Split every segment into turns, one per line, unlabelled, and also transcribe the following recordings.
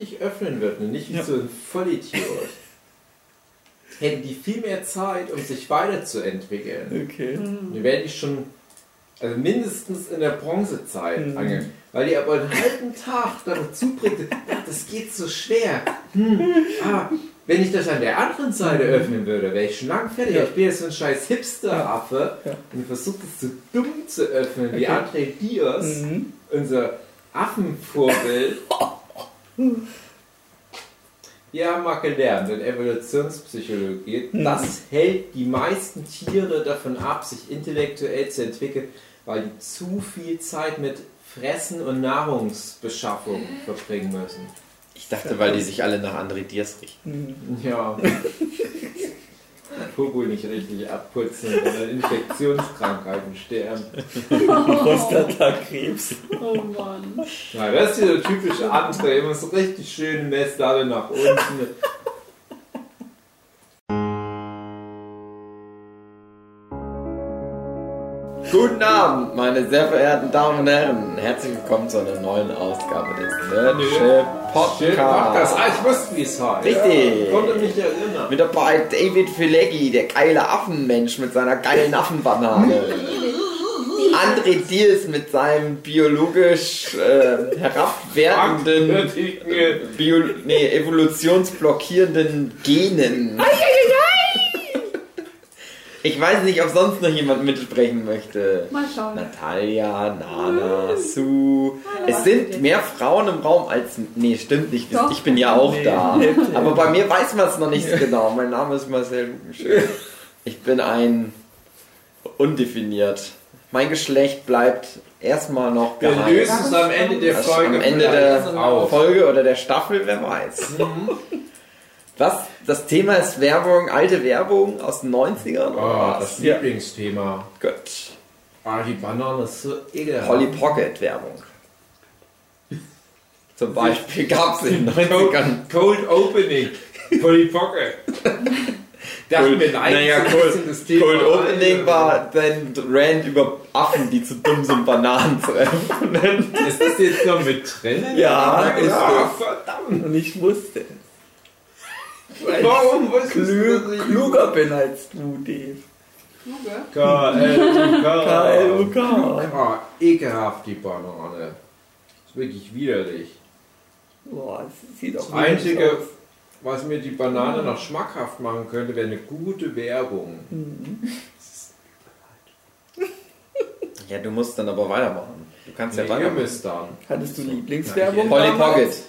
richtig öffnen würden und nicht wie so ein Vollidiot, hätten die viel mehr Zeit, um sich weiterzuentwickeln.
Okay.
Die werden die schon also mindestens in der Bronzezeit angefangen. Weil die aber einen halben Tag damit zubringt, "Ah, das geht so schwer. Hm, ah, wenn ich das an der anderen Seite öffnen würde, wäre ich schon lang fertig.
Ja.
Ich bin jetzt so ein scheiß Hipster-Affe
Ja.
und versuche das so dumm zu öffnen wie
Okay.
André Diaz,
Mhm.
unser Affenvorbild. Wir haben mal gelernt in Evolutionspsychologie,
Mhm.
das hält die meisten Tiere davon ab, sich intellektuell zu entwickeln, weil die zu viel Zeit mit Fressen und Nahrungsbeschaffung verbringen müssen.
Ich dachte, weil die sich alle nach André Diaz richten.
Ja. Popo nicht richtig abputzen und an Infektionskrankheiten sterben.
Prostatakrebs.
Oh Mann.
Ja, das ist dieser typische André, immer so richtig schön Messer alle nach unten.
Guten Abend, meine sehr verehrten Damen und Herren. Herzlich willkommen zu einer neuen Ausgabe des Nerdship
Schön,
Podcasts.
Ah, ich wusste, wie es heißt.
Richtig.
Ich konnte mich erinnern.
Mit dabei David Filecki, der geile Affenmensch mit seiner geilen Affenbanane. André Diers mit seinem biologisch äh, herabwertenden, Bio nee, evolutionsblockierenden Genen. Ich weiß nicht, ob sonst noch jemand mitsprechen möchte.
Mal schauen.
Natalia, Nana, Sue. Es sind mehr Frauen im Raum als. Nee, stimmt nicht.
Doch.
Ich bin ja auch da. Aber bei mir weiß man es noch nicht so genau. Mein Name ist Marcel Lukenschön. Ich bin ein. undefiniert. Mein Geschlecht bleibt erstmal noch
Wir
geheim.
lösen es am Ende der Folge
am Ende der
auf.
Folge oder der Staffel, wer weiß. Was? Das Thema ist Werbung, alte Werbung aus den 90ern?
Oh,
oder
das? Lieblingsthema.
Gut.
Ah, die Banane ist so ekelhaft.
Polly Pocket Werbung. Zum Beispiel gab es in den 90ern.
Cold, Cold Opening. Polly Pocket. Mir, nein,
naja, Cold,
bisschen das Thema
Cold Opening war dein Rant über Affen, die zu dumm sind, Bananen zu öffnen.
Ist das jetzt noch mit drin?
Ja, ist
ja verdammt.
Und ich wusste. Weil
Warum
ich
wusstest
klü
du
kluger bin als du, Dave.
Kluge.
K-L-U-K.
K-L-U-K.
Ah, ekelhaft, die Banane. ist wirklich widerlich.
Boah, das sieht auch
Das Einzige,
widerlich aus.
was mir die Banane noch schmackhaft machen könnte, wäre eine gute Werbung.
Ja, du musst dann aber weitermachen. Du kannst ja
Nee, ihr
weitermachen.
müsst dann.
Hattest du Lieblingswerbung?
Polly
damals?
Pocket.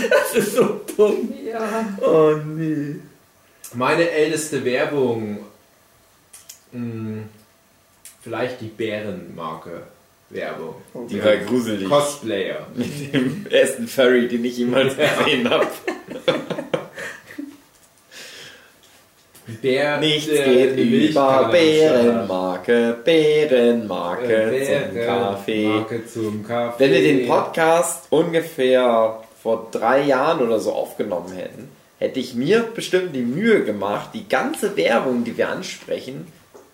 Das
ist so dumm.
Ja.
Oh nee.
Meine älteste Werbung, mh, vielleicht die Bärenmarke Werbung.
Die war gruselig.
Cosplayer.
Mit dem ersten Furry, den ich jemals gesehen habe.
Bär,
Nichts
der
geht über Bärenmarke, Bärenmarke
Äh,
zum Kaffee.
Marke zum Kaffee.
Wenn wir den Podcast ungefähr vor drei Jahren oder so aufgenommen hätten, hätte ich mir bestimmt die Mühe gemacht, die ganze Werbung, die wir ansprechen,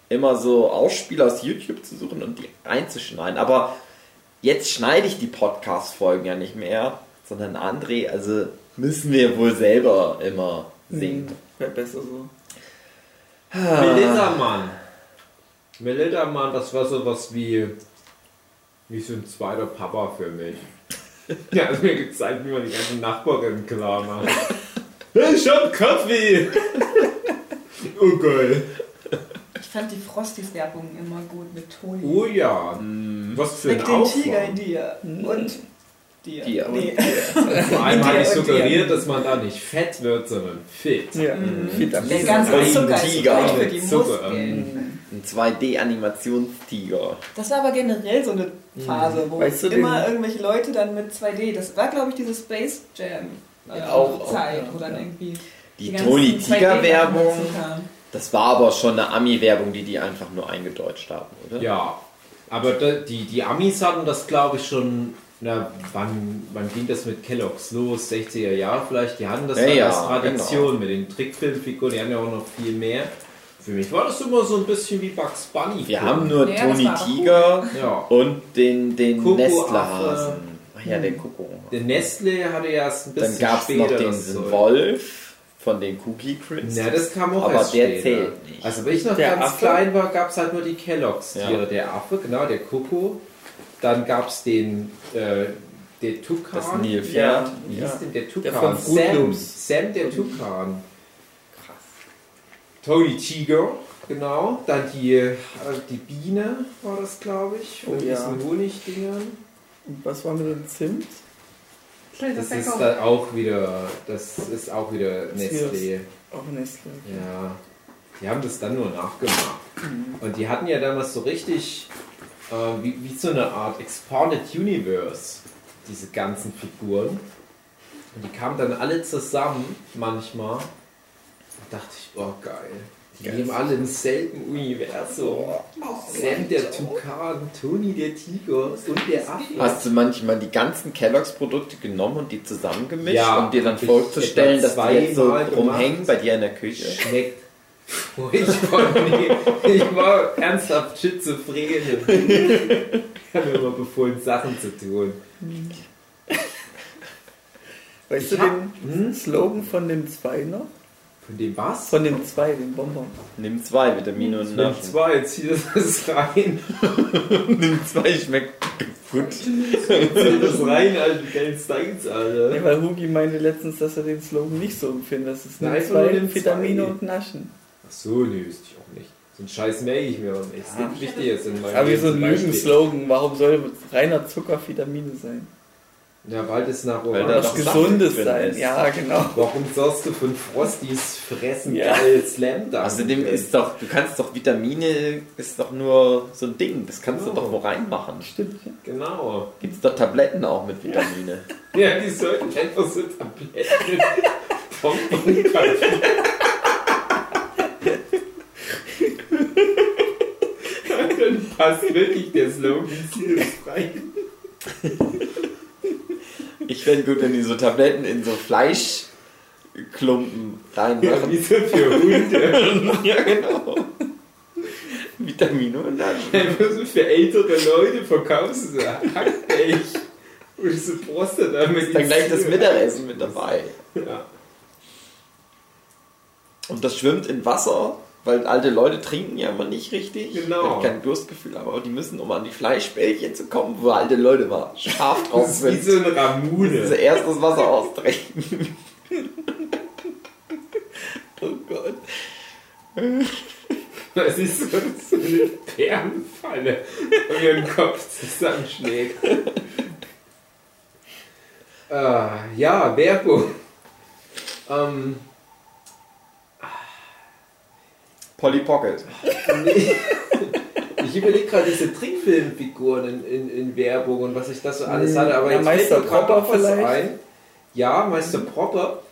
immer so Ausspiele aus YouTube zu suchen und die einzuschneiden. Aber jetzt schneide ich die Podcast-Folgen ja nicht mehr, sondern André, also müssen wir wohl selber immer singen.
Wäre besser so.
Melittermann. Melittermann, das war sowas wie, wie so ein zweiter Papa für mich. Der hat mir gezeigt, wie man die ganzen Nachbarinnen klar macht. Ich hab Kaffee! Oh geil.
Ich fand die Frosties-Werbung immer gut mit Toni.
Oh ja. Was für ein
Mit dem Tiger in
Aufwand.
dir. Und dir.
Dir.
Nee.
Vor allem habe ich suggeriert, dass man da nicht fett wird, sondern fit.
Ja, Vitamin.
Mhm. Der ganze
Ein
Zucker ist
Tiger.
für die
Zucker.
Muskeln.
Ein 2D-Animationstiger.
Das war aber generell so eine Phase, wo
Weißt du
immer irgendwelche Leute dann mit 2D, das war glaube ich diese Space Jam äh,
Ja, auch- auch,
Zeit,
ja,
wo dann
ja.
irgendwie
Die Toni
2D
Tiger Werbung, das war aber schon eine Ami-Werbung, die die einfach nur eingedeutscht haben, oder?
Ja, aber die, die Amis hatten das, glaube ich, schon. Na, wann, wann ging das mit Kellogg's los? 60er Jahre vielleicht? Die hatten das
Ja,
dann
ja,
als Tradition mit den Trickfilmfiguren. Die haben ja auch noch viel mehr. Für mich war das immer so ein bisschen wie Bugs Bunny.
Wir haben nur
Ja, aber
Tiger
Ja.
und den, den Nestlerhasen. Ach ja, der Coco.
Der Nestle hatte erst ein bisschen
Dann gab es noch den
Zeug.
Wolf von den Cookie Crisps.
Ja, das kam auch
Aber
erst
der
später.
zählt nicht.
Also, wenn ich noch
Der
ganz
Affe?
klein war, gab es halt nur die Kelloggs-Tiere.
Ja.
Der Affe, genau, der Coco. Dann gab es den, äh, der Tukan.
das Nilpferd.
Ja.
Wie hieß denn der Tukan?
Der von
Sam. Sam der Tukan. Tony Tiger, genau. Dann die, äh, die Biene war das, glaube ich. Von
Oh ja.
diesen Honigdingern.
Und was war mit den Zimt?
Das ist dann auch wieder, das ist auch wieder Nestlé.
Auch Nestle.
Ja, die haben das dann nur nachgemacht. Und die hatten ja damals so richtig, äh, wie, wie so eine Art Expanded Universe, diese ganzen Figuren. Und die kamen dann alle zusammen manchmal. Da dachte ich, oh geil. Die leben alle im selben Universum. Sam der Tukan, Toni der Tiger und der Affe.
Hast du manchmal die ganzen Kelloggs Produkte genommen und die zusammengemischt,
Ja,
um dir dann vorzustellen, dass die jetzt so rumhängen bei dir in der Küche?
schmeckt furchtbar. Nee, ich war ernsthaft schizophren. Ich habe mir immer befohlen, Sachen zu tun.
Weißt
Ich
du
hab-
den
Hm?
Slogan von den zwei noch?
Von dem was?
Von den zwei, den Bonbon.
Nimm zwei Vitamine und
Von
Naschen.
zwei, jetzt zieht das rein.
Nimm zwei, schmeckt gut.
Zieh das rein, Alter, geilen Styles,
Ja,
Alter.
weil Hugi meinte letztens, dass er den Slogan nicht so empfindet. Das ist zwei
den
Vitamine
zwei.
und Naschen.
Ach so, nee, wüsste ich auch nicht. So ein Scheiß merke ich mir auch nicht. Das
Ja.
ist nicht wichtig jetzt in meinem
Aber wie so ein. Lügenslogan. Warum soll reiner Zucker Vitamine sein?
Ja, weil das nach
Weil da
Was Gesundes sein.
ist.
Ja, genau.
Warum sollst du von Frosties fressen
Ja.
geil Slam Dunk?
Außerdem ist doch, du kannst doch Vitamine, ist doch nur so ein Ding, das kannst
Oh.
du doch wo reinmachen.
Stimmt. ja.
Genau.
Gibt es doch Tabletten auch mit Vitamine.
Ja, die sollten einfach so Tabletten vom Bunker. Dann passt wirklich der Slogan frei.
Ich fände gut, wenn die so Tabletten in so Fleischklumpen
Ja,
reinmachen.
wie so für Hunde.
Ja, genau. Vitamine und
so für ältere Leute verkaufst du so Hackblech. Und so Prostata mit
Dann gleich das. Mittagessen mit dabei.
Ja.
Und das schwimmt in Wasser, weil alte Leute trinken ja immer nicht richtig.
Genau.
Die kein Durstgefühl, aber die müssen, um an die Fleischbällchen zu kommen, wo alte Leute mal scharf drauf
Das ist wie
sind.
so eine Ramune.
erst das Wasser austrinken.
Oh Gott.
Das ist so, eine Perlenfalle, wo mir den Kopf zusammenschlägt. Ah, ja, Werbung. Ähm,
Polly Pocket.
Ich überlege gerade diese Trickfilmfiguren in, in, in Werbung und was ich da so alles
Hm,
hatte, aber
ja,
jetzt fällt
Meister Propper vielleicht?
ein. Ja, Meister Propper.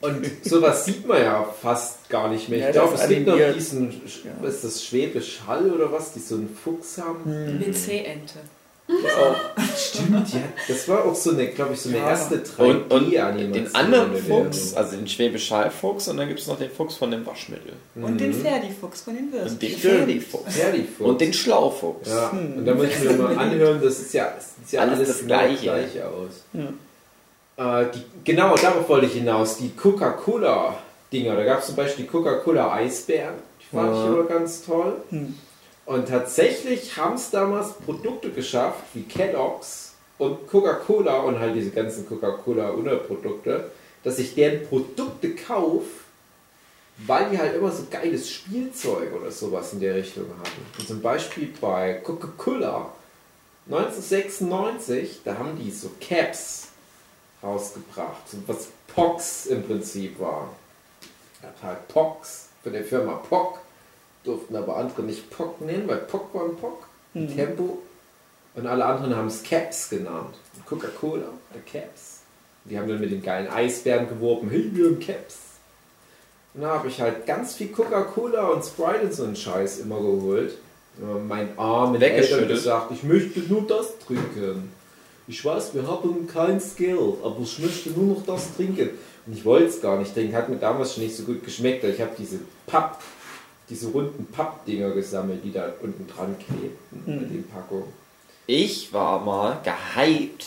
Und sowas sieht man ja fast gar nicht mehr. Ich
Ja,
glaube,
das
es gibt noch diesen,
Ja.
was ist das, Schwäbisch Hall oder was, die so einen Fuchs haben.
WC-Ente.
Stimmt, ja. Das war auch so eine, glaube ich, so eine
Ja.
erste
Und, und
3D-Animation.
den anderen
der
Fuchs, also den Schwäbisch Hall-Fuchs, und dann gibt es noch den Fuchs von dem Waschmittel.
Und den Ferdi-Fuchs von den Würsten.
Und den.
Ferdi-Fuchs.
Und den Schlaufuchs.
Ja,
Hm.
und da muss ich mir mal anhören, das ist ja, das sieht ja
Alles
alles,
das
genau
Gleiche.
gleich aus. Äh, die, genau, darauf wollte ich hinaus. Die Coca-Cola-Dinger. Da gab es zum Beispiel die Coca-Cola-Eisbären. Die fand ich
Ja.
immer ganz toll.
Hm.
Und tatsächlich haben es damals Produkte geschafft, wie Kellogg's und Coca-Cola und halt diese ganzen Coca-Cola-Unterprodukte, dass ich deren Produkte kaufe, weil die halt immer so geiles Spielzeug oder sowas in der Richtung hatten. Und zum Beispiel bei Coca-Cola 1996, da haben die so Caps rausgebracht, was Pox im Prinzip war. Hat halt Pox von der Firma Pock, durften aber andere nicht Pock nennen, weil Pock war ein Pock,
Mhm.
Tempo. Und alle anderen haben es Caps genannt. Coca-Cola oder Caps. Die haben dann mit den geilen Eisbären geworben, hey, wir haben Caps. Und da habe ich halt ganz viel Coca-Cola und Sprite und so einen Scheiß immer geholt. Immer Mein Eltern
Weggeschüttet.
gesagt, ich möchte nur das trinken. ich weiß, wir haben kein Geld, aber ich möchte nur noch das trinken. Und ich wollte es gar nicht trinken, hat mir damals schon nicht so gut geschmeckt. Ich habe diese Papp, diese runden Pappdinger gesammelt, die da unten dran klebten
Hm.
mit den Packungen.
Ich war mal gehypt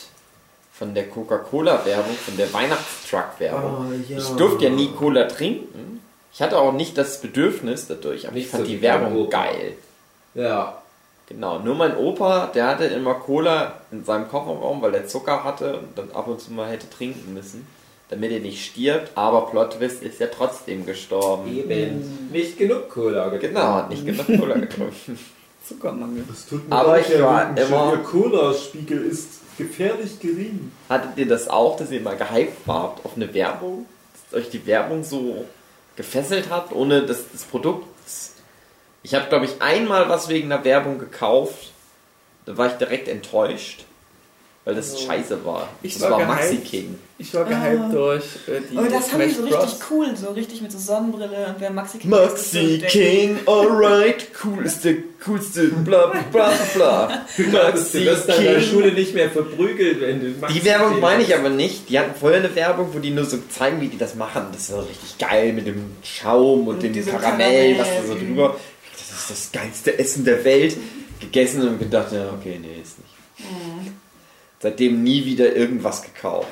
von der Coca-Cola-Werbung, von der Weihnachtstruck-Werbung.
Ah, ja.
Ich durfte ja nie Cola trinken. Ich hatte auch nicht das Bedürfnis dadurch, aber ich
Nicht
fand
so
die Werbung geil.
Ja,
Genau, nur mein Opa, der hatte immer Cola in seinem Kofferraum, weil er Zucker hatte und dann ab und zu mal hätte trinken müssen, damit er nicht stirbt. Aber Plot Twist ist ja trotzdem gestorben.
eben. Nicht genug Cola getrunken.
Genau, hat nicht genug Cola getrunken.
Zuckermangel.
Das tut
Aber
leid,
ich war immer-
Ihr Cola-Spiegel ist gefährlich gering.
Hattet ihr das auch, dass ihr mal gehypt wart auf eine Werbung? Dass euch die Werbung so gefesselt hat, ohne dass das Produkt. Ich habe, glaube ich, einmal was wegen der Werbung gekauft. Da war ich direkt enttäuscht, weil das
Also,
scheiße war.
ich
das
war
war. Maxi King.
Ich war gehypt
Ah.
durch äh, die
Oh, das haben die so
Bros.
richtig cool, so richtig mit so Sonnenbrille und wer Maxi King
Maxi King, alright, cool ist der coolste, bla bla bla.
Du wirst an der Schule nicht mehr verprügelt, wenn du Maxi
Die Werbung
King
meine ich aber nicht. Die hatten vorher eine Werbung, wo die nur so zeigen, wie die das machen. Das ist so richtig geil mit dem Schaum und,
Und
dem
diesem
Karamell, was da so
Karamell.
drüber. Das ist das geilste Essen der Welt. Gegessen und gedacht, ja, okay, nee, ist nicht.
Mhm.
Seitdem nie wieder irgendwas gekauft.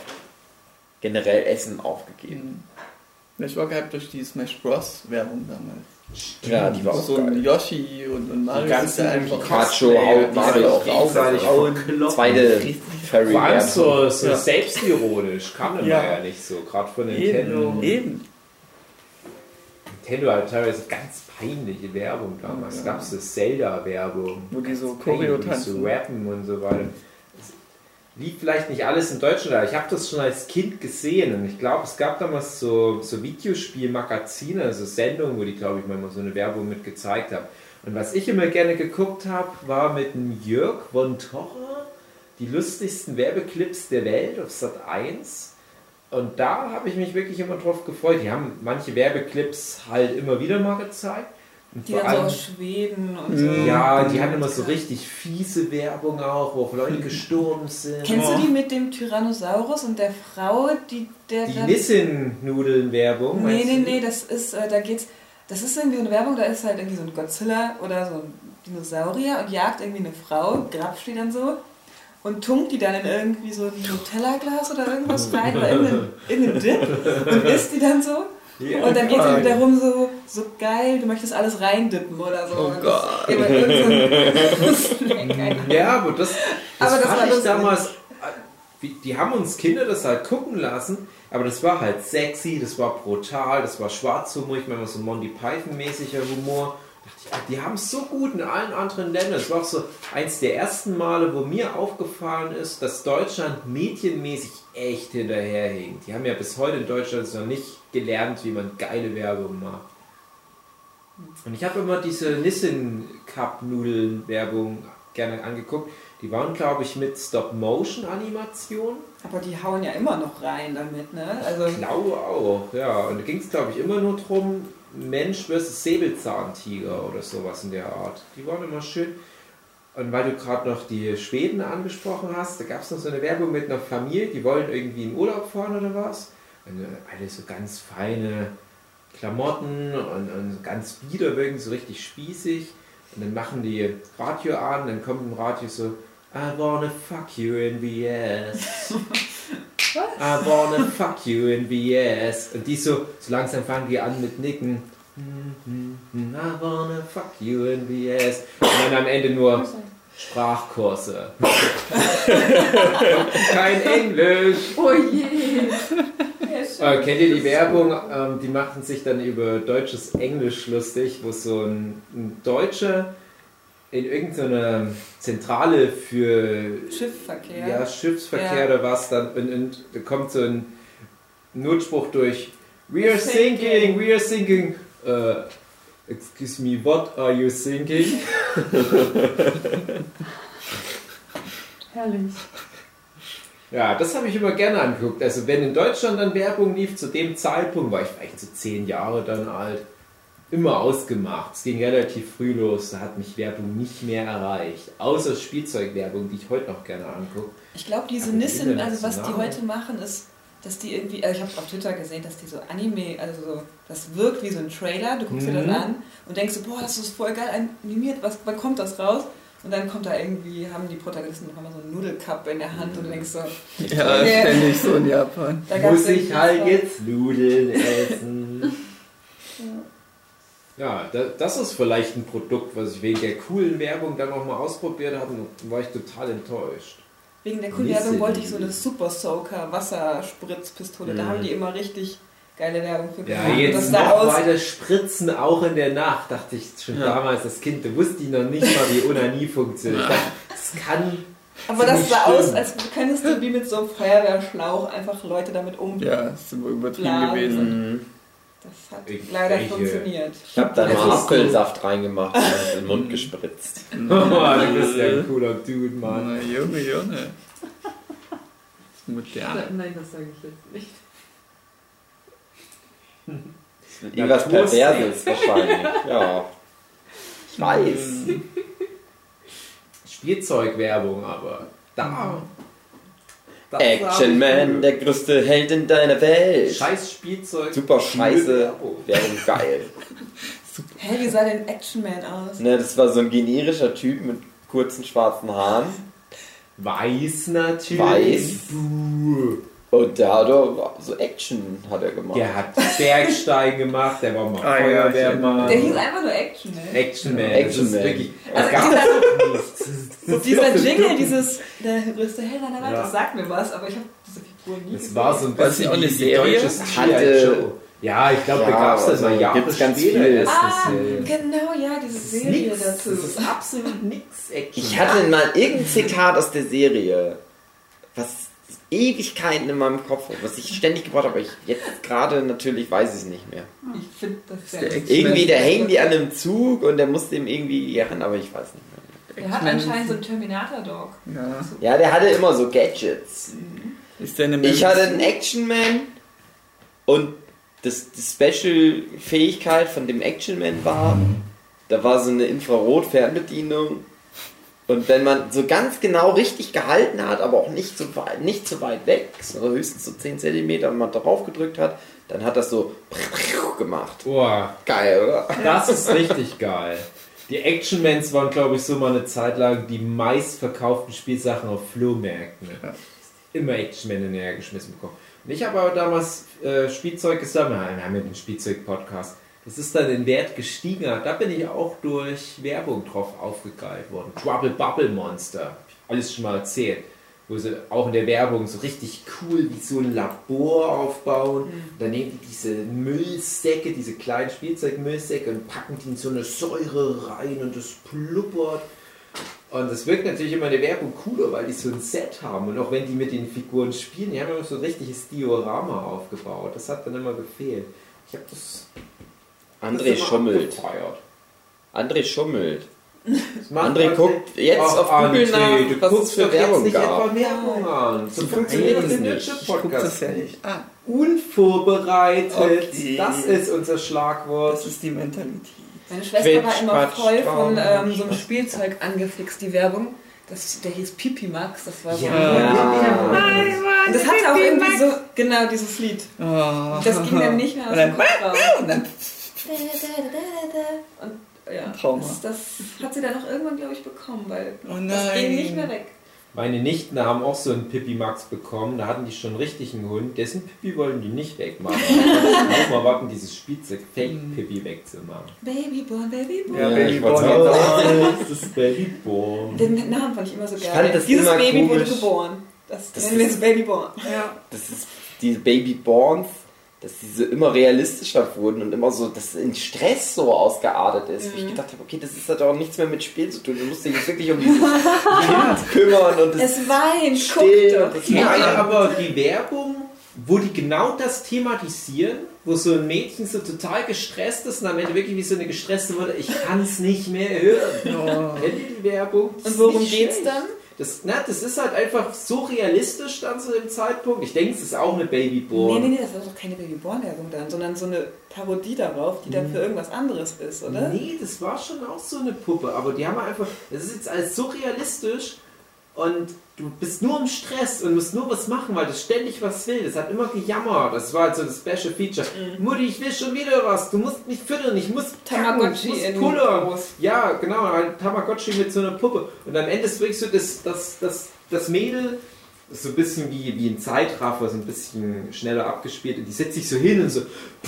Generell Essen aufgegeben.
Mhm. Ich war gehypt durch die Smash Bros. Werbung damals.
Ja, die war auch
so ein
geil.
Yoshi und, und Mario
Die ganzen
einfach
Pikachu haut Mario auch
gegenseitig.
Zweite Fairy
Vor allem so, so
Ja.
selbstironisch, kann man
Ja.
ja. nicht so, gerade von Nintendo.
Eben, eben.
Nintendo hat teilweise ganz peinliche Werbung damals.
Ja.
Es gab so Zelda-Werbung.
Wo die so Choreo tanzen.
So rappen und so weiter. Lief vielleicht nicht alles in Deutschland, aber ich habe das schon als Kind gesehen und ich glaube, es gab damals so, so Videospielmagazine, also Sendungen, wo die, glaube ich, manchmal so eine Werbung mit gezeigt haben. Und was ich immer gerne geguckt habe, war mit dem Jörg von Torre die lustigsten Werbeclips der Welt auf Sat 1. Und da habe ich mich wirklich immer drauf gefreut. Die haben manche Werbeclips halt immer wieder mal gezeigt. Und
Die dann so
allem-
aus Schweden und so.
ja, die hatten immer so richtig fiese Werbung auch, wo auch Leute gestorben sind.
Kennst du die mit dem Tyrannosaurus und der Frau, die der
Die
dann-
Nissin-Nudeln-Werbung?
Nee, nee,
du?
nee, das ist, äh, da geht's, das ist irgendwie so eine Werbung, da ist halt irgendwie so ein Godzilla oder so ein Dinosaurier und jagt irgendwie eine Frau, grapscht die dann so und tunkt die dann in irgendwie so ein Nutella-Glas oder irgendwas rein oder in einen, in einen Dip und isst die dann so.
Ja,
Und dann geht es
geil.
darum, so, so geil, du möchtest alles reindippen oder so.
Oh Gott.
Ja, aber das, das,
Aber das
fand
war
ich damals. Die haben uns Kinder das halt gucken lassen, aber das war halt sexy, das war brutal, das war schwarzhumorig, manchmal so Monty Python-mäßiger Humor. Dachte ich, ah, die haben es so gut in allen anderen Ländern. Das war auch so eins der ersten Male, wo mir aufgefallen ist, dass Deutschland medienmäßig echt hinterherhinkt. Die haben ja bis heute in Deutschland noch nicht gelernt, wie man geile Werbung macht. Und ich habe immer diese Nissin Cup Nudeln Werbung gerne angeguckt. Die waren, glaube ich, mit Stop-Motion-Animation.
Aber die hauen ja immer noch rein damit, ne? Also,
Ich glaube auch, ja. Und da ging es, glaube ich, immer nur drum, Mensch versus Säbelzahntiger oder sowas in der Art. Die waren immer schön. Und weil du gerade noch die Schweden angesprochen hast, da gab es noch so eine Werbung mit einer Familie, die wollen irgendwie in Urlaub fahren oder was. Und äh, alle so ganz feine Klamotten und, und ganz widerwirkend, so richtig spießig. Und dann machen die Radio an, dann kommt im Radio so, I wanna fuck you in VS. I wanna fuck you in VS. Und die so, so langsam fangen die an mit Nicken. I wanna fuck you in VS. Und dann am Ende nur Sprachkurse. Kein Englisch.
Oh je.
Äh, kennt ihr die Werbung? Ähm, die machten sich dann über deutsches Englisch lustig, wo so ein, ein Deutscher in irgendeiner Zentrale für
Schiffverkehr.
ja, Schiffsverkehr
Ja.
oder was, dann und, und da kommt so ein Notspruch durch We are
Sinking.
sinking, we are sinking. Äh, excuse me, what are you thinking?
Herrlich.
Ja, das habe ich immer gerne angeguckt. Also wenn in Deutschland dann Werbung lief, zu dem Zeitpunkt war ich vielleicht so zehn Jahre dann alt. immer ausgemacht. Es ging relativ früh los, da hat mich Werbung nicht mehr erreicht. Außer Spielzeugwerbung, die ich heute noch gerne angucke.
Ich glaube, diese Nissen, also was die heute machen, ist, dass die irgendwie, also ich habe auf Twitter gesehen, dass die so Anime, also so, das wirkt wie so ein Trailer, du guckst dir das
Mhm.
an und denkst so, boah, das ist voll geil animiert, was, wann kommt das raus? Und dann kommt da irgendwie, haben die Protagonisten noch einmal so einen Nudelcup in der Hand und denkst so,
Ja,
Nee.
ständig so in Japan.
da
Muss ich halt
was-
jetzt Nudeln essen? Ja, da, das ist vielleicht ein Produkt, was ich wegen der coolen Werbung dann noch mal ausprobiert habe und war ich total enttäuscht.
Wegen der coolen. Werbung wollte ich so eine Super Soaker Wasserspritzpistole, da
Mhm.
haben die immer richtig geile Werbung für
Ja,
gemacht.
jetzt
das
noch
aus,
weiter spritzen, auch in der Nacht, dachte ich schon
Ja.
damals als Kind, da wusste ich noch nicht mal, wie Onanie funktioniert. Ich dachte, Das kann
aber das sah
stimmen.
aus, als könntest du wie mit so einem Feuerwehrschlauch einfach Leute damit um.
Ja, ist immer übertrieben
Blasen.
gewesen.
Das hat
Ich-
leider
welche-
funktioniert.
Ich habe da
Das
mal Apfelsaft reingemacht und in den Mund gespritzt.
Oh, du bist ja ein cooler Dude, Mann.
Na, Junge, Junge. Modern.
Nein, das sage ich jetzt nicht.
Irgendwas. Perverses wahrscheinlich. Ja. Ich weiß.
Spielzeugwerbung, aber da.
Action Man, der größte Held in deiner Welt.
Scheiß Spielzeug.
Super scheiße.
Werbung.
Werbung geil.
Hä, wie sah denn Action Man aus?
Ne, das war so ein generischer Typ mit kurzen schwarzen Haaren.
Weiß natürlich.
Weiß.
Buh.
Und der hat er, so Action hat er gemacht.
Der hat Bergsteigen gemacht, der war mal
Ah,
Feuerwehrmann.
Der hieß einfach nur Action Man.
Action Man.
Action
das ist
Man.
wirklich.
Also
es
dieser- dieser Jingle, dieses der größte Held deiner Welt,
Ja.
das sagt mir was, aber ich habe diese Figur nie
Das war so ein bisschen
auch eine
wie die
Serie?
deutsche
Hatte-.
Ja, ich glaube, da
Ja,
gab es das mal
also
Jahre
gibt's ganz viel.
Ah,
Serie.
genau, ja, diese
Das ist
Serie
nix.
dazu.
Das ist absolut nix Action.
Ich hatte mal irgendein Zitat aus der Serie, was Ewigkeiten in meinem Kopf, was ich ständig gebraucht habe, aber ich jetzt gerade natürlich weiß ich es nicht mehr.
ich finde das
der
sehr
Action-
Irgendwie, der hängt die an einem Zug und der musste ihm irgendwie ran, aber ich weiß nicht mehr.
Der hat anscheinend so einen Terminator-Dog.
Ja.
Ja, der hatte immer so Gadgets.
Ist der eine
Ich hatte einen Action Man und das, die Special-Fähigkeit von dem Action Man war, da war so eine Infrarot-Fernbedienung und wenn man so ganz genau richtig gehalten hat, aber auch nicht so weit, nicht so weit weg, sondern höchstens so 10 cm und man darauf gedrückt hat, dann hat das so gemacht.
Boah,
Geil, oder?
das ist richtig geil. Die Actionmans waren, glaube ich, so mal eine Zeit lang die meistverkauften Spielsachen auf Flohmärkten. Immer Actionman hinterhergeschmissen bekommen. Und ich habe aber damals äh, Spielzeug gesammelt. Wir haben ja den Spielzeug-Podcast. Das ist dann in Wert gestiegen. Da bin ich auch durch Werbung drauf aufgegeilt worden. Trouble Bubble Monster. Alles schon mal erzählt. Wo sie auch in der Werbung so richtig cool wie so ein Labor aufbauen. Dann nehmen die diese Müllsäcke, diese kleinen Spielzeugmüllsäcke und packen die in so eine Säure rein und das pluppert. Und das wirkt natürlich immer in der Werbung cooler, weil die so ein Set haben. Und auch wenn die mit den Figuren spielen, die haben immer so ein richtiges Diorama aufgebaut. Das hat dann immer gefehlt. Ich habe das.
André schummelt. André schummelt. André guckt jetzt
Ach,
auf Google
André,
nach,
du
was es
guckst
für Werbung
nicht
gab.
etwa Werbung an. So funktioniert das im
nicht.
Nitsche
Ich guck das
Podcast
ja
nicht.
an.
Unvorbereitet.
Okay.
Das ist unser Schlagwort.
Das ist die Mentalität.
Meine Schwester
Quetsch,
war immer
Quatsch,
voll von ähm, so einem Spielzeug angefixt, die Werbung. Das, der hieß Pipi Max, das war so.
Ja.
Und das hatte auch irgendwie so, genau, dieses Lied.
Oh.
Das ging dann nicht mehr aus
Und
dem
dann,
Kopf raus.
und
ja,
Trauma.
das, das hat sie dann auch irgendwann, glaube ich, bekommen, weil
Oh
das ging nicht
nein.
mehr weg.
Meine Nichten haben auch so einen Pippi Max bekommen. Da hatten die schon richtig einen Hund. Dessen Pippi wollen die nicht wegmachen. auch mal warten, dieses Spielzeug Fake Pippi wegzumachen.
Babyborn, Babyborn.
Ja,
Ja,
Baby
ich wollte
Born
sagen.
das ist Babyborn.
Den Namen fand ich immer so geil. Dieses Baby wurde
komisch.
geboren. Das,
Das
nennen wir
ist-
jetzt Babyborn.
Ja.
Das ist diese Babyborns, dass diese immer realistischer wurden und immer so, dass in Stress so ausgeartet ist. Wo ich gedacht habe, okay, das ist halt auch nichts mehr mit Spiel zu tun. Du musst dich jetzt wirklich um dieses Kind kümmern und das
Es weint,
still
guck
und das
Ja,
weint.
aber die Werbung, wo die genau das thematisieren, wo so ein Mädchen so total gestresst ist und am Ende wirklich wie so eine gestresste Mutter, ich kann es nicht mehr hören.
Oh.
Kennt ihr die Werbung? Das
Und worum geht's
schlecht.
dann?
Das, na, das ist halt einfach so realistisch dann zu dem Zeitpunkt. Ich denke, es ist auch eine Babyborn.
Nee, nee, nee, das ist doch keine Babyborn-Werbung dann, sondern so eine Parodie darauf, die dann für irgendwas anderes ist, oder?
Nee, das war schon auch so eine Puppe, aber die haben einfach, das ist jetzt alles so realistisch und du bist nur im Stress und musst nur was machen, weil das ständig was will. Das hat immer gejammert. Das war halt so das Special Feature. Mutti, ich will schon wieder was. Du musst mich füttern. Ich muss
Tamagotchi
ich muss
groß.
Ja, genau. Ein Tamagotchi mit so einer Puppe. Und am Ende wirklich so das, das, das, das Mädel, so ein bisschen wie, wie ein Zeitraffer, so ein bisschen schneller abgespielt. Und die setzt sich so hin und so,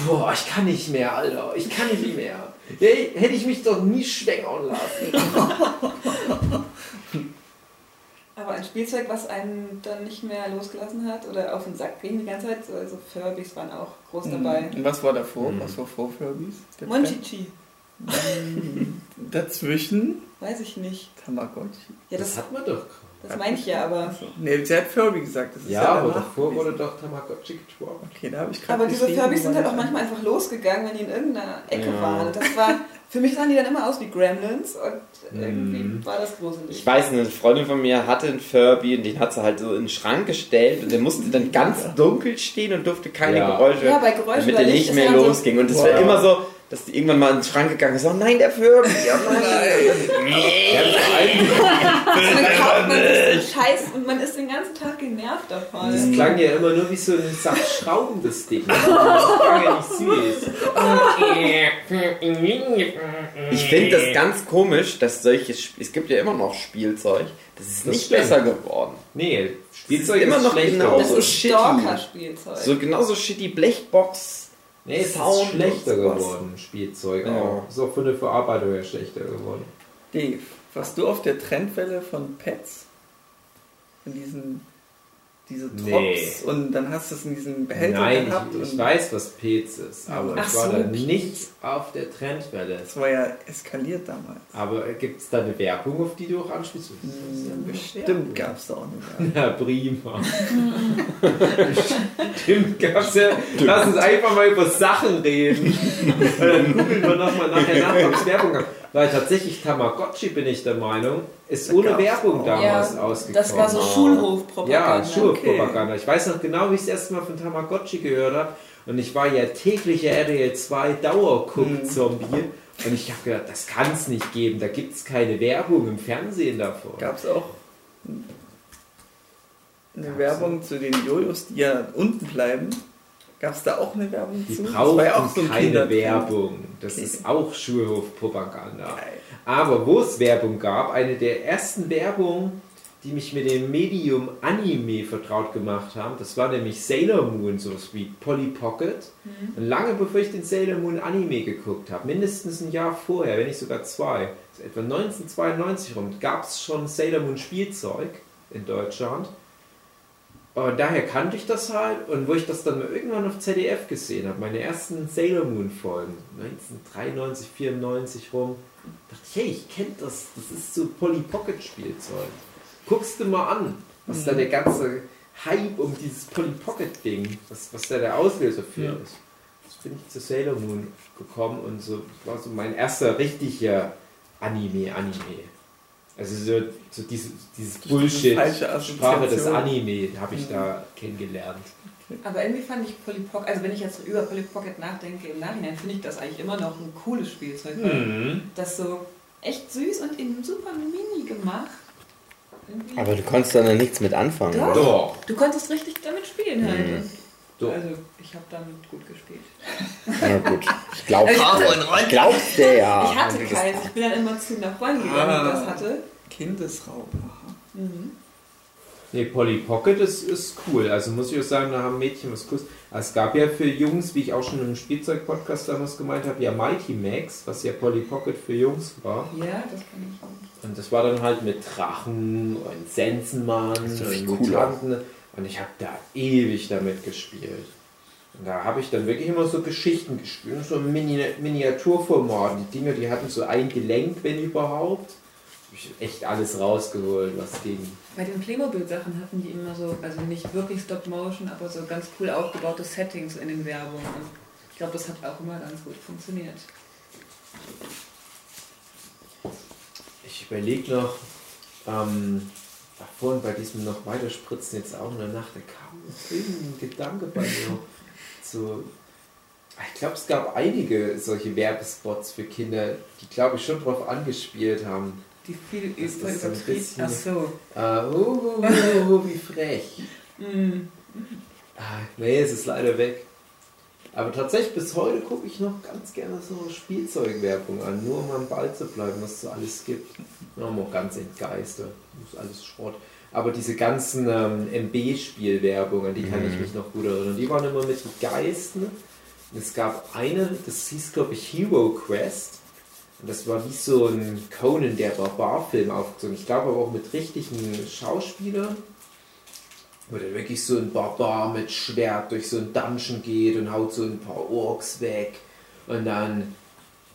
boah, ich kann nicht mehr, Alter. Ich kann nicht mehr. Hey, hätte ich mich doch nie schwängern lassen.
Spielzeug, was einen dann nicht mehr losgelassen hat oder auf den Sack ging die ganze Zeit, so- also Furbies waren auch groß dabei.
Und was war davor?
Mhm.
Was war vor Furbies? Der
Monchichi,
Trend? Dazwischen
weiß ich nicht.
Tamagotchi.
Ja,
Das
das,
hat man doch.
Das meine ich ja, aber.
Nee, sie hat Furby gesagt. Das ist
Ja, aber
danach
davor
gewesen.
wurde doch Tamagotchi getroppt.
Okay, da habe ich gerade
Aber diese Furbies sind halt
aber
auch manchmal einfach losgegangen, wenn die in irgendeiner Ecke
Ja.
waren. Das war, für mich sahen die dann immer aus wie Gremlins und irgendwie
Mhm.
war das gruselig.
Ich weiß, eine Freundin von mir hatte einen Furby und den hat sie halt so in den Schrank gestellt und der musste dann ganz dunkel stehen und durfte keine
Ja.
Geräusche,
Ja, bei Geräuschen
damit er
Licht
nicht mehr
ja dann so-
losging. Und es
Wow.
wäre immer so, dass die irgendwann mal in den Schrank gegangen ist, oh nein, der Furby, oh nein.
So Scheiß und man ist den ganzen Tag genervt
das
davon.
klang ja immer nur wie so ein saftschraubendes Ding. Das klang ja nicht süß.
Ich finde das ganz komisch, dass solche, Sp- es gibt ja immer noch Spielzeug, das ist
Das
nicht
stimmt.
besser geworden.
Nee, Spielzeug
immer
ist
noch
schlechter
genau
Das ist
shitty.
Stalker-Spielzeug.
So genauso shitty Blechbox.
Nee, es
Sound
ist schlechter geworden, Spielzeug
Ja.
auch. Ist auch von der Verarbeitung her schlechter geworden.
Dave, warst du auf der Trendwelle von Pets? Von diesen diese Drops
Nee.
und dann hast du es in diesem Behälter
Nein,
gehabt
ich, ich
und
weiß, was Pez ist, aber
Ach
ich war
so,
da
Pez.
nicht auf der Trendwelle.
das war ja eskaliert damals.
Aber gibt es da eine Werbung, auf die du auch anspielst?
Hm, Bestimmt gab es da auch eine Werbung.
Na prima. Stimmt, gab's ja. Lass uns einfach mal über Sachen reden. Und dann googeln wir nochmal nachher nach, ob es Werbung gab. Weil tatsächlich Tamagotchi, bin ich der Meinung, ist ohne
gab's
Werbung damals
ja,
ausgekommen.
das war so Schulhofpropaganda.
Ja, Schulpropaganda. Ich weiß noch genau, wie ich das erste Mal von Tamagotchi gehört habe. Und ich war ja täglicher RTL 2 Dauerguck-Zombie. Und ich habe gedacht, das kann es nicht geben. Da gibt es keine Werbung im Fernsehen davon.
Gab es auch eine Werbung zu den Jojos, die ja unten bleiben? Gab es da auch eine Werbung
Die
zu? Das
brauchen
war ja auch so ein
keine. Werbung. Das
Okay.
ist auch Schulhofpropaganda. Aber wo es Werbung gab, eine der ersten Werbungen, die mich mit dem Medium Anime vertraut gemacht haben, das war nämlich Sailor Moon, sowas wie Polly Pocket. Und lange bevor ich den Sailor Moon Anime geguckt habe, mindestens ein Jahr vorher, wenn nicht sogar zwei, so etwa 1992 rum, gab es schon Sailor Moon Spielzeug in Deutschland. Und daher kannte ich das halt und wo ich das dann mal irgendwann auf ZDF gesehen habe, meine ersten Sailor Moon Folgen, 1993, 94 rum, dachte ich, hey, ich kenne das, das ist so Polly Pocket Spielzeug. Guckst du mal an, was da der ganze Hype um dieses Polly Pocket Ding, was, was da der Auslöser für
Ja.
ist. Jetzt bin ich zu Sailor Moon gekommen und so war so mein erster richtiger Anime-Anime. Also so, so dieses, dieses Bullshit,
falsche
Sprache des. Anime habe ich da kennengelernt.
Aber irgendwie fand ich Polly Pocket, also wenn ich jetzt über Polly Pocket nachdenke, im Nachhinein finde ich das eigentlich immer noch ein cooles Spielzeug.
Hm.
Das so echt süß und in super mini gemacht. Irgendwie-
Aber du konntest dann ja nichts mit anfangen.
Doch.
oder?
Doch,
Du konntest richtig damit spielen halt.
Mhm.
Doch.
Also ich habe damit gut gespielt.
Na gut, ich glaube,
Also,
ich glaub's dir ja.
ich hatte keins. Ich bin dann immer zu einer Freundin gegangen,
Ah.
das hatte.
Kindesraub. Aha.
Mhm.
Nee, Polly Pocket ist, ist cool. Also muss ich auch sagen, da haben Mädchen was Cooles. Es gab ja für Jungs, wie ich auch schon im Spielzeug-Podcast damals gemeint habe, ja Mighty Max, was ja Polly Pocket für Jungs war.
Ja, das kann ich auch.
Und das war dann halt mit Drachen und Sensenmann und
cooler.
Mutanten. Und ich habe da ewig damit gespielt. Und da habe ich dann wirklich immer so Geschichten gespielt, so Mini Miniaturformat. Die Dinger, die hatten so ein Gelenk, wenn überhaupt. Ich echt alles rausgeholt, was ging.
Bei den Playmobil-Sachen hatten die immer so, also nicht wirklich Stop-Motion, aber so ganz cool aufgebaute Settings in den Werbungen. Und ich glaube, das hat auch immer ganz gut funktioniert.
Ich überlege noch, ähm, war vorhin bei diesem noch weiter spritzen jetzt auch in der Nacht, da kam irgendein Gedanke bei mir. So, ich glaube, es gab einige solche Werbespots für Kinder, die, glaube ich, schon drauf angespielt haben.
Die viel
Das
über
ist so ein
übertrieben.
bisschen-
Ach so.
Oh, oh, oh, oh, wie frech.
Mm.
Ah, nee, es ist leider weg. Aber tatsächlich bis heute gucke ich noch ganz gerne so Spielzeugwerbung an, nur um am Ball zu bleiben, was es so alles gibt. Auch ganz entgeistert. Das ist alles Schrott. Aber diese ganzen ähm, MB-Spielwerbungen, die kann ich mich noch gut erinnern. Die waren immer mit Geisten. Und es gab eine, das hieß glaube ich Hero Quest. Und das war wie so ein Conan der Barbar-Film aufgezogen. Ich glaube aber auch mit richtigen Schauspielern. Wo der wirklich so ein Barbar mit Schwert durch so ein Dungeon geht und haut so ein paar Orks weg. Und dann,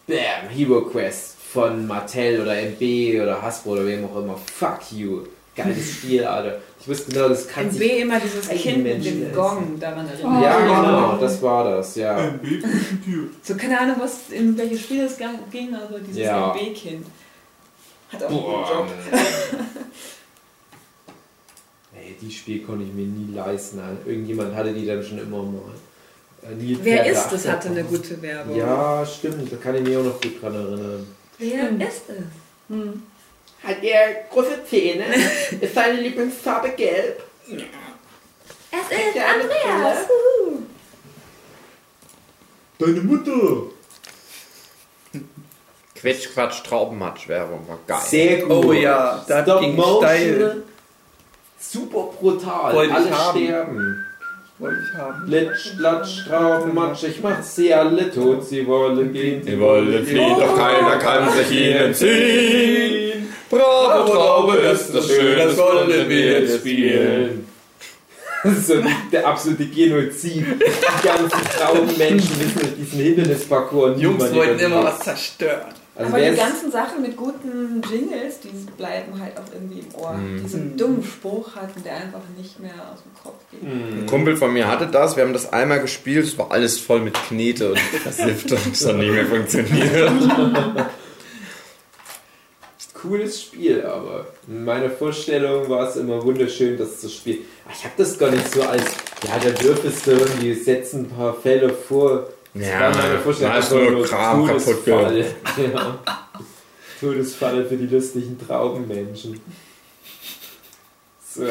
bam, Hero Quest von Mattel oder MB oder Hasbro oder wem auch immer. Fuck you. Geiles Spiel, Alter. Ich wusste genau, das kann
Im
sich...
Immer dieses Kind mit dem. Gong, daran erinnert.
Ja,
Oh.
genau, das war das, ja.
So, keine Ahnung, was in welches Spiel es ging, aber dieses
Ja.
MB-Kind hat auch einen guten
Boah.
Job.
Ey, die Spiel konnte ich mir nie leisten. Irgendjemand hatte die dann schon immer mal. Äh, nie
Wer ist es, hatte eine gute Werbung.
Ja, stimmt, da kann ich mich auch noch gut dran erinnern.
Wer
Stimmt.
ist es?
Hm.
Hat er große Zähne? ist seine Lieblingsfarbe gelb?
Es ist
Ja,
Andreas.
Deine Mutter!
Quetsch, Quatsch, Traubenmatsch-Werbung war geil.
Sehr gut.
Oh ja, da
Stop
ging
Motion.
steil.
Super brutal.
Wollte ich
Alle
haben.
sterben.
Wollte ich haben.
Litsch, Latsch, Traubenmatsch, ich mach sie alle tot, sie wollen gehen.
Sie wollen fliehen, doch keiner kann sich ihnen ziehen. Bravo, Traube ist das schön, das wollen wir jetzt spielen.
Das ist so der absolute Genozid. Die ganzen Traubenmenschen wissen durch diesen Hindernisparcours
Jungs wollten immer was zerstören.
Also
aber die ganzen Sachen mit guten Jingles, die bleiben halt auch irgendwie im Ohr.
Mhm.
Diesen dummen Spruch hatten, der einfach nicht mehr aus dem Kopf geht.
Hm.
Ein Kumpel von mir hatte das, wir haben das einmal gespielt, es war alles voll mit Knete und versifft und es hat nicht mehr funktioniert.
Cooles Spiel, aber in meiner Vorstellung war es immer wunderschön, das zu spielen. Aber ich habe das gar nicht so als, ja, da dürfest du irgendwie setzen ein paar Fälle vor. Das
Ja, da ist nur Kram kaputt
Todesfall. Ja. Todesfalle für die lustigen Traubenmenschen. So.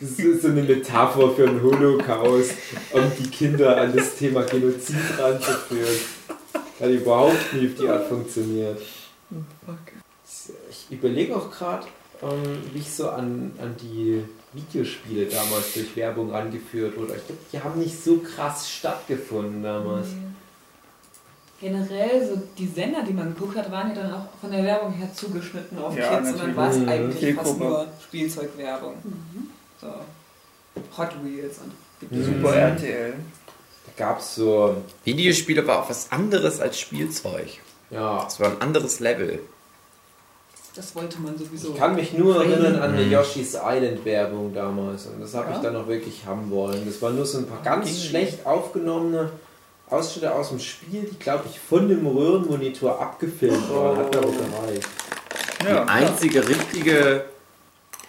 Das ist so eine Metapher für den Holocaust, um die Kinder an das Thema Genozid ranzuführen. Hat überhaupt nie auf die Art funktioniert. Ich überlege auch gerade, ähm, wie ich so an, an die Videospiele damals durch Werbung rangeführt wurde. Ich glaube, die haben nicht so krass stattgefunden damals.
Generell, so die Sender, die man geguckt hat, waren ja dann auch von der Werbung her zugeschnitten auf
Ja,
Kids und dann war es
Mhm.
eigentlich fast
Zielgruppe.
nur Spielzeugwerbung. So. Hot Wheels und es
Mhm.
Super RTL.
Da gab es so,
Videospiele war auch was anderes als Spielzeug.
ja,
Das war ein anderes Level.
Das wollte man sowieso.
ich kann mich nur erinnern an die
Mhm.
Yoshi's Island Werbung damals und das habe
Ja?
ich dann auch wirklich haben wollen. Das waren nur so ein paar ganz
Ging.
schlecht aufgenommene Ausschnitte aus dem Spiel, die glaube ich von dem Röhrenmonitor abgefilmt waren. Hat aber gereicht.
Ja,
die einzige richtige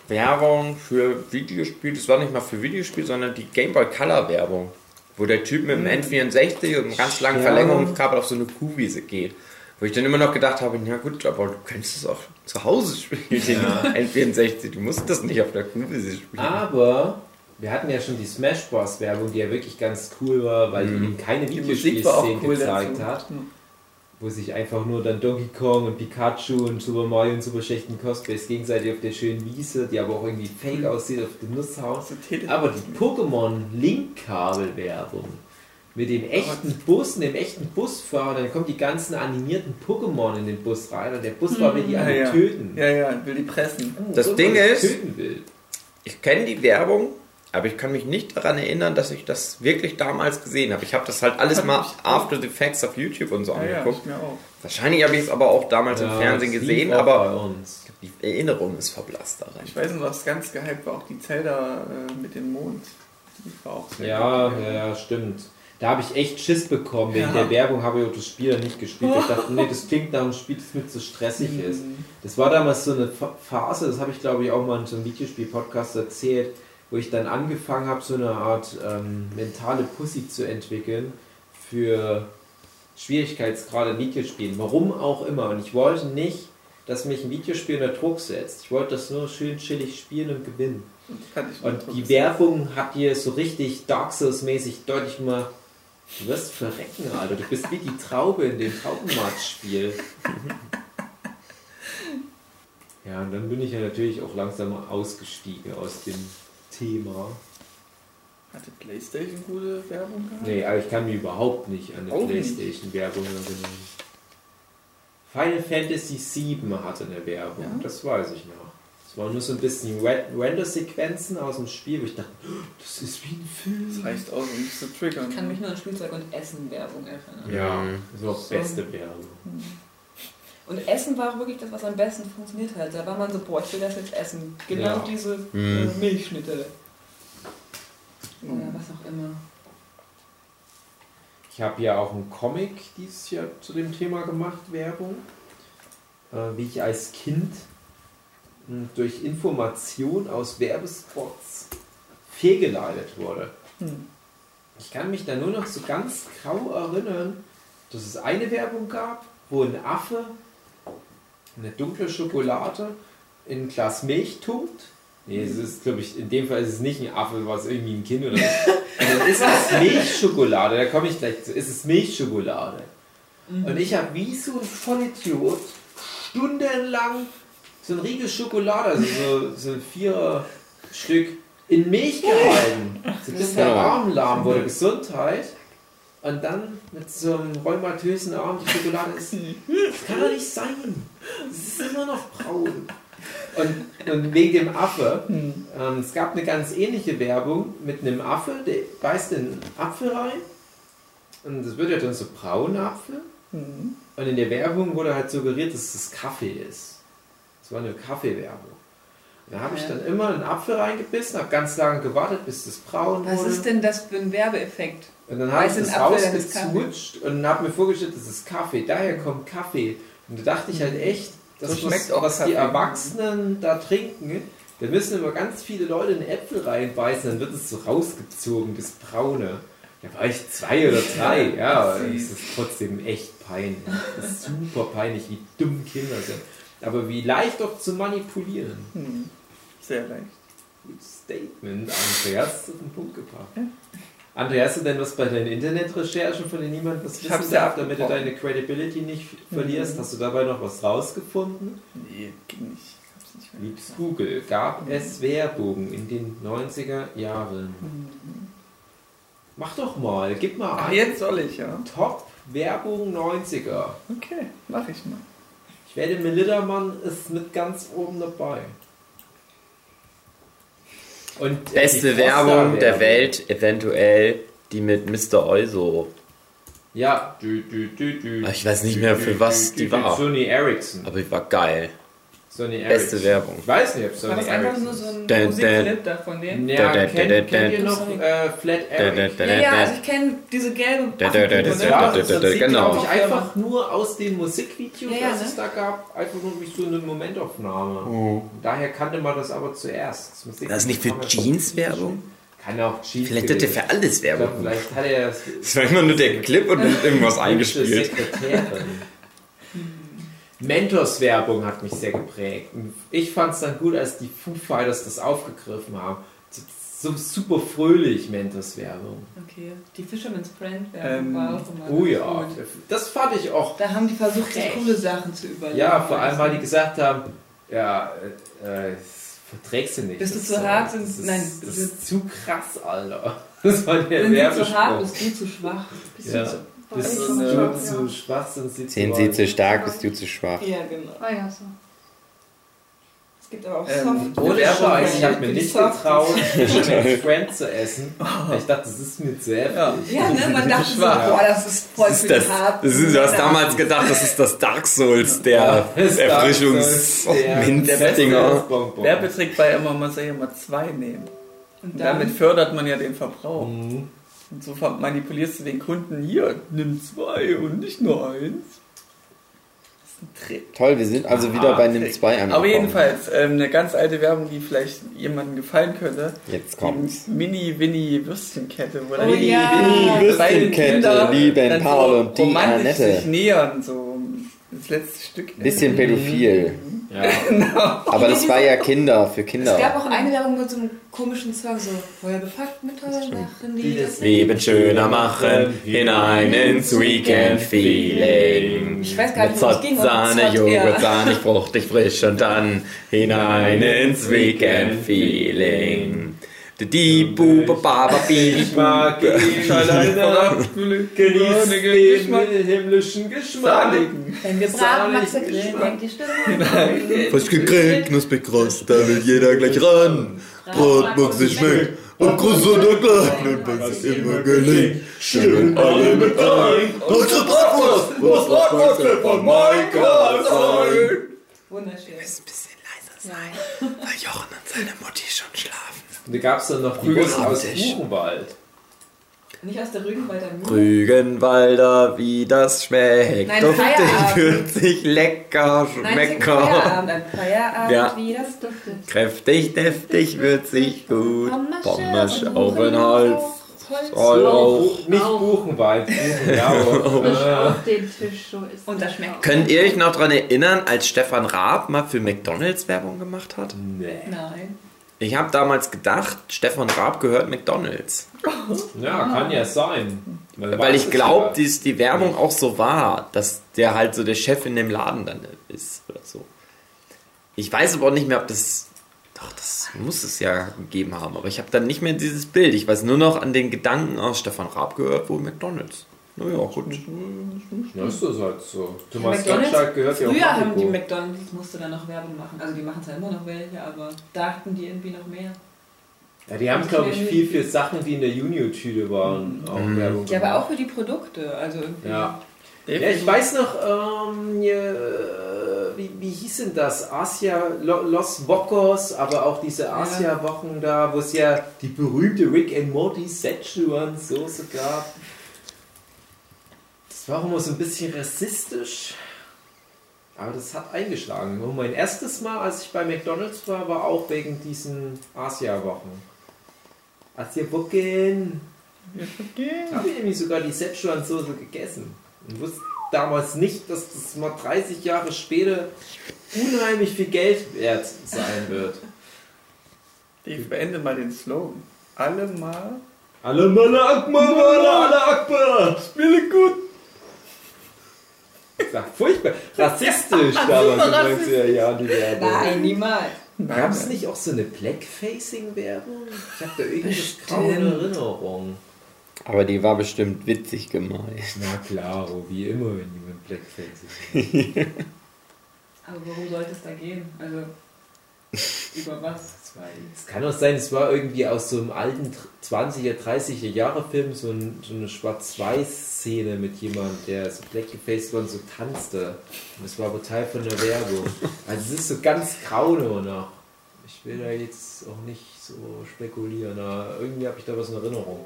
Werbung für Videospiele, das war nicht mal für Videospiele, sondern die Game Boy Color Werbung, wo der Typ mit dem N64 und einem ganz langen
Ja.
Verlängerungskabel auf so eine Kuhwiese geht. Wo ich dann immer noch gedacht habe, na gut, aber du könntest es auch zu Hause spielen, den N64. Du musst das nicht auf der Kuhwiese spielen.
Aber wir hatten ja schon die Smash Bros. Werbung, die ja wirklich ganz cool war, weil die eben keine Videospielszenen
cool
gezeigt
dazu.
hat. Wo sich einfach nur dann Donkey Kong und Pikachu und Super Mario und super schlechten Cosplays gegenseitig auf der schönen Wiese, die aber auch irgendwie fake aussieht, auf den Nuss hauen.
So Tele-
Aber die Pokémon Link-Kabel-Werbung mit dem echten Bus und dem echten Busfahrer, dann kommen die ganzen animierten Pokémon in den Bus rein und der Busfahrer will die
Ja,
alle
ja.
töten.
Ja, ja, will die pressen.
Das
So,
Ding ist-
töten will.
Ich kenne die Werbung, aber ich kann mich nicht daran erinnern, dass ich das wirklich damals gesehen habe. Ich habe das halt alles mal. After the Facts auf YouTube und so
Ja, ja,
angeguckt.
ich mir auch.
Wahrscheinlich habe ich es aber auch damals im
Ja,
Fernsehen
das lief
gesehen,
auch
aber
bei uns.
die Erinnerung ist verblasst daran.
Ich weiß noch, was ganz gehypt war, auch die Zelda äh, mit dem Mond. Die war auch sehr
Ja, ja, ja, stimmt. Da habe ich echt Schiss bekommen. Wegen
Ja.
der Werbung habe ich auch das Spiel dann nicht gespielt. Ich dachte, nee, das klingt nach einem Spiel, das mir zu stressig
Mhm.
ist. Das war damals so eine Ph- Phase, das habe ich glaube ich auch mal in so einem Videospiel-Podcast erzählt, wo ich dann angefangen habe, so eine Art ähm, mentale Pussy zu entwickeln für Schwierigkeitsgrade in Videospielen. Warum auch immer. Und ich wollte nicht, dass mich ein Videospiel unter Druck setzt. Ich wollte das nur schön chillig spielen und gewinnen.
Ich
Und die Werbung hat dir so richtig Dark Souls-mäßig deutlich mal. Du wirst verrecken, Alter. Du bist wie die Traube in dem Taubenmarkt-Spiel. Ja, und dann bin ich ja natürlich auch langsam ausgestiegen aus dem Thema.
Hatte Playstation gute Werbung gehabt?
Nee, aber ich kann mich überhaupt nicht an eine. Playstation-Werbung erinnern. Final Fantasy VII hatte eine Werbung,
Ja?
das weiß ich noch. Waren nur so ein bisschen Re- Render-Sequenzen aus dem Spiel, wo ich dachte, "Oh, das ist wie ein
Das
Film.
reicht aus, um zu triggern.
Ich kann mich nur an Spielzeug und Essen-Werbung erinnern.
Ja,
Mhm.
das war auch
So.
beste Werbung.
Und Essen war auch wirklich das, was am besten funktioniert hat. Da war man so, boah, ich will das jetzt essen. Genau
Ja.
diese
Mhm.
Milchschnitte. Oder was auch immer.
Ich habe ja auch einen Comic dieses Jahr zu dem Thema gemacht, Werbung. Äh, wie ich als Kind durch Information aus Werbespots fehlgeleitet wurde.
Hm.
Ich kann mich da nur noch so ganz grau erinnern, dass es eine Werbung gab, wo ein Affe eine dunkle Schokolade in ein Glas Milch tunkt. Nee, es ist, glaube ich, in dem Fall ist es nicht ein Affe, was irgendwie ein Kind oder so. Dann ist es Milchschokolade, da komme ich gleich zu. Ist es Milchschokolade. Und ich habe wie so ein Vollidiot stundenlang so ein Riegel Schokolade, also so, so ein Vierer-Stück, in Milch gehalten. So bis der Arm lahm wurde, Gesundheit. Und dann mit so einem rheumatösen Arm die Schokolade ist. Das kann doch nicht sein. Es ist immer noch braun. Und, und wegen dem Affe,
Hm.
ähm, es gab eine ganz ähnliche Werbung mit einem Affe, der beißt in einen Apfel rein. Und das wird ja dann so brauner Apfel.
Hm.
Und in der Werbung wurde halt suggeriert, dass es Kaffee ist. Das war eine Kaffeewerbung. Da habe ich
Ja.
dann immer einen Apfel reingebissen, habe ganz lange gewartet, bis das braun
Was
wurde.
ist denn das für ein Werbeeffekt?
Und dann habe ich das rausgezutscht und habe mir vorgestellt, das ist Kaffee. Daher kommt Kaffee. Und da dachte ich halt echt, das
So
was,
schmeckt auch
was die
Kaffee.
Erwachsenen da trinken, da müssen immer ganz viele Leute in Äpfel reinbeißen, dann wird es so rausgezogen, das Braune. Da war ich zwei oder drei, ja, aber es ist trotzdem echt peinlich. Das ist super peinlich, wie dumm Kinder sind. Aber wie leicht auch zu manipulieren.
Hm. Sehr leicht.
Gutes Statement, Andreas, auf den Punkt gebracht. André, hast du denn was bei deinen Internetrecherchen, von denen niemand was
Ich
wissen
ja
darf, damit du deine Credibility nicht verlierst?
Mhm.
Hast du dabei noch was rausgefunden?
Nee, ging nicht. Nicht.
Liebs Google, gab es Werbung in den 90er Jahren? Mach doch mal, gib mal
Ach, jetzt soll ich, ja.
Top Werbung 90er.
Okay, mach ich mal.
Ich werde Melittermann ist mit ganz oben dabei. Und äh, die
Beste Werbung der. Welt, eventuell die mit Mr. Euso.
Ja, du, du, du, du,
ich weiß nicht mehr, für was die war.
Sony Ericsson.
Aber die war geil.
Sony
Beste
Ericsson.
Werbung.
Ich weiß nicht, ob
War
Sony
das einfach
Ericsson
nur so
ist.
ein
Dun,
Musikclip da von denen?
Ja,
Da, da,
kennt,
da, da,
kennt ihr
da.
noch äh, Flat
Da,
Eric?
da,
Ja,
da,
ja,
da.
also ich kenne diese gelbe
Da, da, da,
Affenpuppe,
da,
ne?
da,
Ja,
da,
das,
da,
sieht,
genau.
glaube ich, einfach nur aus dem Musikvideo,
Ja,
das
ne?
es da gab, einfach nur wie so eine Momentaufnahme. Daher kannte man das aber zuerst. Das,
Das ist nicht für
kam ja-
Jeans Werbung?
Kann auch Jeans
Vielleicht hat der für alles
Ich glaub,
Werbung.
Vielleicht hat er das
Das war immer nur der Clip und irgendwas
Hübsche
eingespielt.
Sekretärin. Mentors-Werbung hat mich sehr geprägt. Und Ich fand es dann gut, als die Foo Fighters das aufgegriffen haben. So super fröhlich Mentors-Werbung.
Okay, die Fisherman's Friend
Ähm,
war auch immer
Oh ja,
gut.
das fand ich auch.
Da haben die versucht, sich coole Sachen zu überlegen.
Ja, vor allem, weil die gesagt haben, ja, äh, äh, das verträgst du nicht.
Bist du
Das
zu
ist,
hart?
Das ist,
Nein,
das
du-
ist zu krass, Alter. Das war der
sie
Werbespruch.
zu hart, bist du zu schwach.
Bist
Ja.
du zu-
Bist du zu,
schwach,
zu
ja.
schwach, sind sie
Sind
zu
sie
hart.
zu stark, bist du zu schwach.
Ja, genau.
Ah ja, so.
Es gibt aber auch
Ähm,
Soft.
Ohne Scheiß, ich habe mir nicht
Softies.
getraut, Friend zu essen. weil Ich dachte, das ist mir zu heftig.
Ja.
Ja, ne, man dachte so, boah, das ist voll
Das ist das, ist, du hast damals gedacht, das ist das Dark Souls der Erfrischungs-Minzdinger.
War ja immer, man soll ja mal zwei nehmen. Und damit fördert man ja den Verbrauch.
Mhm.
Und so manipulierst du den Kunden hier, nimm zwei und nicht nur eins. Das ist ein Trick.
Toll, wir sind also wieder bei einem 2 angekommen.
Aber jedenfalls, ähm, eine ganz alte Werbung, die vielleicht jemandem gefallen könnte.
Jetzt kommt's.
Die Mini-Winnie-Würstchenkette. Wo
Oh
dann
ja.
lieben Paul
so
und die Annette.
sich nähern, so das letzte Stück.
Bisschen pädophil.
Ja.
Aber das war ja Kinder, für
Es gab
Kinder.
auch eine Werbung mit so einem komischen Song, so Feuer bepackt mit tollen Sachen, die das
Leben schöner machen, hinein ins Weekend-Feeling.
Ich weiß gar nicht,
Mit
worum es ging,
Sahne, Joghurt, sahnig, fruchtig, frisch und dann hinein ins Weekend-Feeling. Die Bube, Baba, Bibi,
Ich mag
Bube.
ihn. Genieß den himmlischen Geschmack.
Wenn wir braten, der Grill, hängt die Stimme.
Frisch gegrillt, knusprig kross, da will jeder gleich ran. Brot muss sich schmeckt und groß oder klein und was immer gelingt, stimmen alle mit ein. Unsere Bratwurst muss Bratwurst von Maika sein.
Wunderschön.
Sein, weil Jochen und seine Mutti schon schlafen.
Und da gab es dann noch
am
aus. Buchenwald.
Nicht aus der Rügenwalder Mühle.
Rügenwalder, wie das schmeckt.
Nein,
Duftig,
Feierabend.
würzig, lecker,
Nein,
schmecker.
Feierabend, ein Feierabend,
Ja.
wie das
Das duftet.
Kräftig, deftig, würzig, gut. Pommes auf den Hals.
Holz.
Buch, nicht Buchenwald, Äh,
auf den Tisch, so ist
Und das
auch.
schmeckt.
Könnt ihr euch noch daran erinnern, als Stefan Raab mal für McDonalds Werbung gemacht hat?
nee.
Nein.
Ich habe damals gedacht, Stefan Raab gehört McDonalds.
Ja, kann ja sein. Man
Weil ich glaube, dass die Werbung auch so war, dass der halt so der Chef in dem Laden dann ist oder so. Ich weiß aber auch nicht mehr, ob das. Doch, das muss es ja gegeben haben. Aber ich habe dann nicht mehr dieses Bild. Ich weiß nur noch an den Gedanken aus Stefan Raab gehört wohl McDonalds. Naja, gut.
Ja, ist das halt so. Thomas Gottschalk gehört ja auch
Früher haben die. McDonalds musste dann noch Werbung machen. Also die machen es ja immer noch welche, aber dachten die irgendwie noch mehr.
Ja, die haben, glaube ich, viel für Sachen, die in der Junior-Tüte waren, auch
Mhm.
Werbung
Ja, aber auch für die Produkte. Also irgendwie.
Ja. Ja, ich weiß noch, ähm, hier, wie, wie hieß denn das? Asia, Lo- Los Bocos, aber auch diese Asia-Wochen da, wo es ja die berühmte Rick and Morty Szechuan-Soße gab. Das war auch immer so ein bisschen rassistisch. Aber das hat eingeschlagen. Und mein erstes Mal, als ich bei McDonalds war, war auch wegen diesen Asia-Wochen. Asia-Wochen. Habe ich nämlich sogar die Szechuan-Soße gegessen. Und wusste damals nicht, dass das mal 30 Jahre später unheimlich viel Geld wert sein wird.
Ich beende mal den Slogan. Alle mal.
Alle Mala Akbar, alle Akbar!
Spiele gut.
War furchtbar rassistisch damals in den 90er Jahren, die Werbung.
Nein, niemals.
Gab es nicht auch so eine Blackfacing-Werbung? Ich habe da irgendeine
Bestimmt.
graue Erinnerung.
Aber die war bestimmt witzig gemeint.
Na klar, wie immer, wenn jemand Blackfacing
Aber worum sollte es da gehen? Also, über was?
Es kann auch sein, es war irgendwie aus so einem alten 20er, 30er Jahre Film so, ein, so eine Schwarz-Weiß-Szene mit jemandem, der so blackgefaced war und so tanzte. Und das war aber Teil von der Werbung. Also es ist so ganz grau nur noch. Ich will da jetzt auch nicht so spekulieren, aber irgendwie habe ich da was in Erinnerung.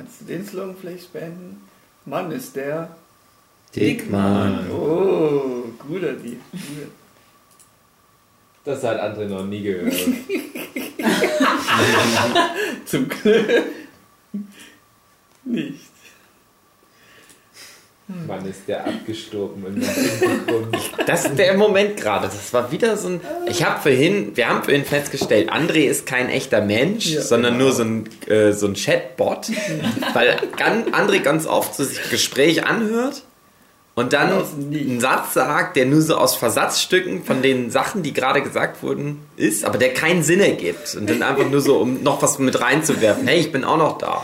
Kannst du den Slogan vielleicht beenden? Mann ist der.
Dickmann.
Oh, guter die. Guter.
Das hat André noch nie gehört.
Zum Glück. Nicht.
Mann, ist der abgestorben Hintergrund.
Das ist der Moment gerade. Das war wieder so ein. Ich habe vorhin, wir haben vorhin festgestellt, André ist kein echter Mensch,
Ja.
sondern nur so ein, äh, so ein Chatbot, weil André ganz oft so sich Gespräch anhört und dann einen Satz sagt, der nur so aus Versatzstücken von den Sachen, die gerade gesagt wurden, ist, aber der keinen Sinn ergibt und dann einfach nur so, um noch was mit reinzuwerfen. Hey, ich bin auch noch da.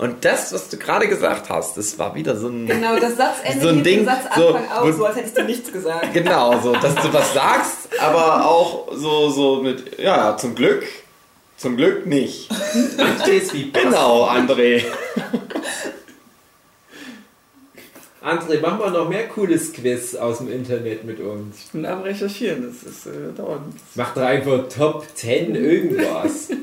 Und das, was du gerade gesagt hast, das war wieder so ein.
Genau, das Satzende
So ein Ding,
Satzanfang
so-
aus, so als hättest du nichts gesagt.
Genau, so, dass du was sagst, aber auch so, so mit, ja, zum Glück, zum Glück nicht.
André ist wie
Genau, André.
André, mach mal noch mehr cooles Quiz aus dem Internet mit uns.
Ich bin am Recherchieren, das ist äh, dauernd.
Mach doch einfach Top 10 irgendwas.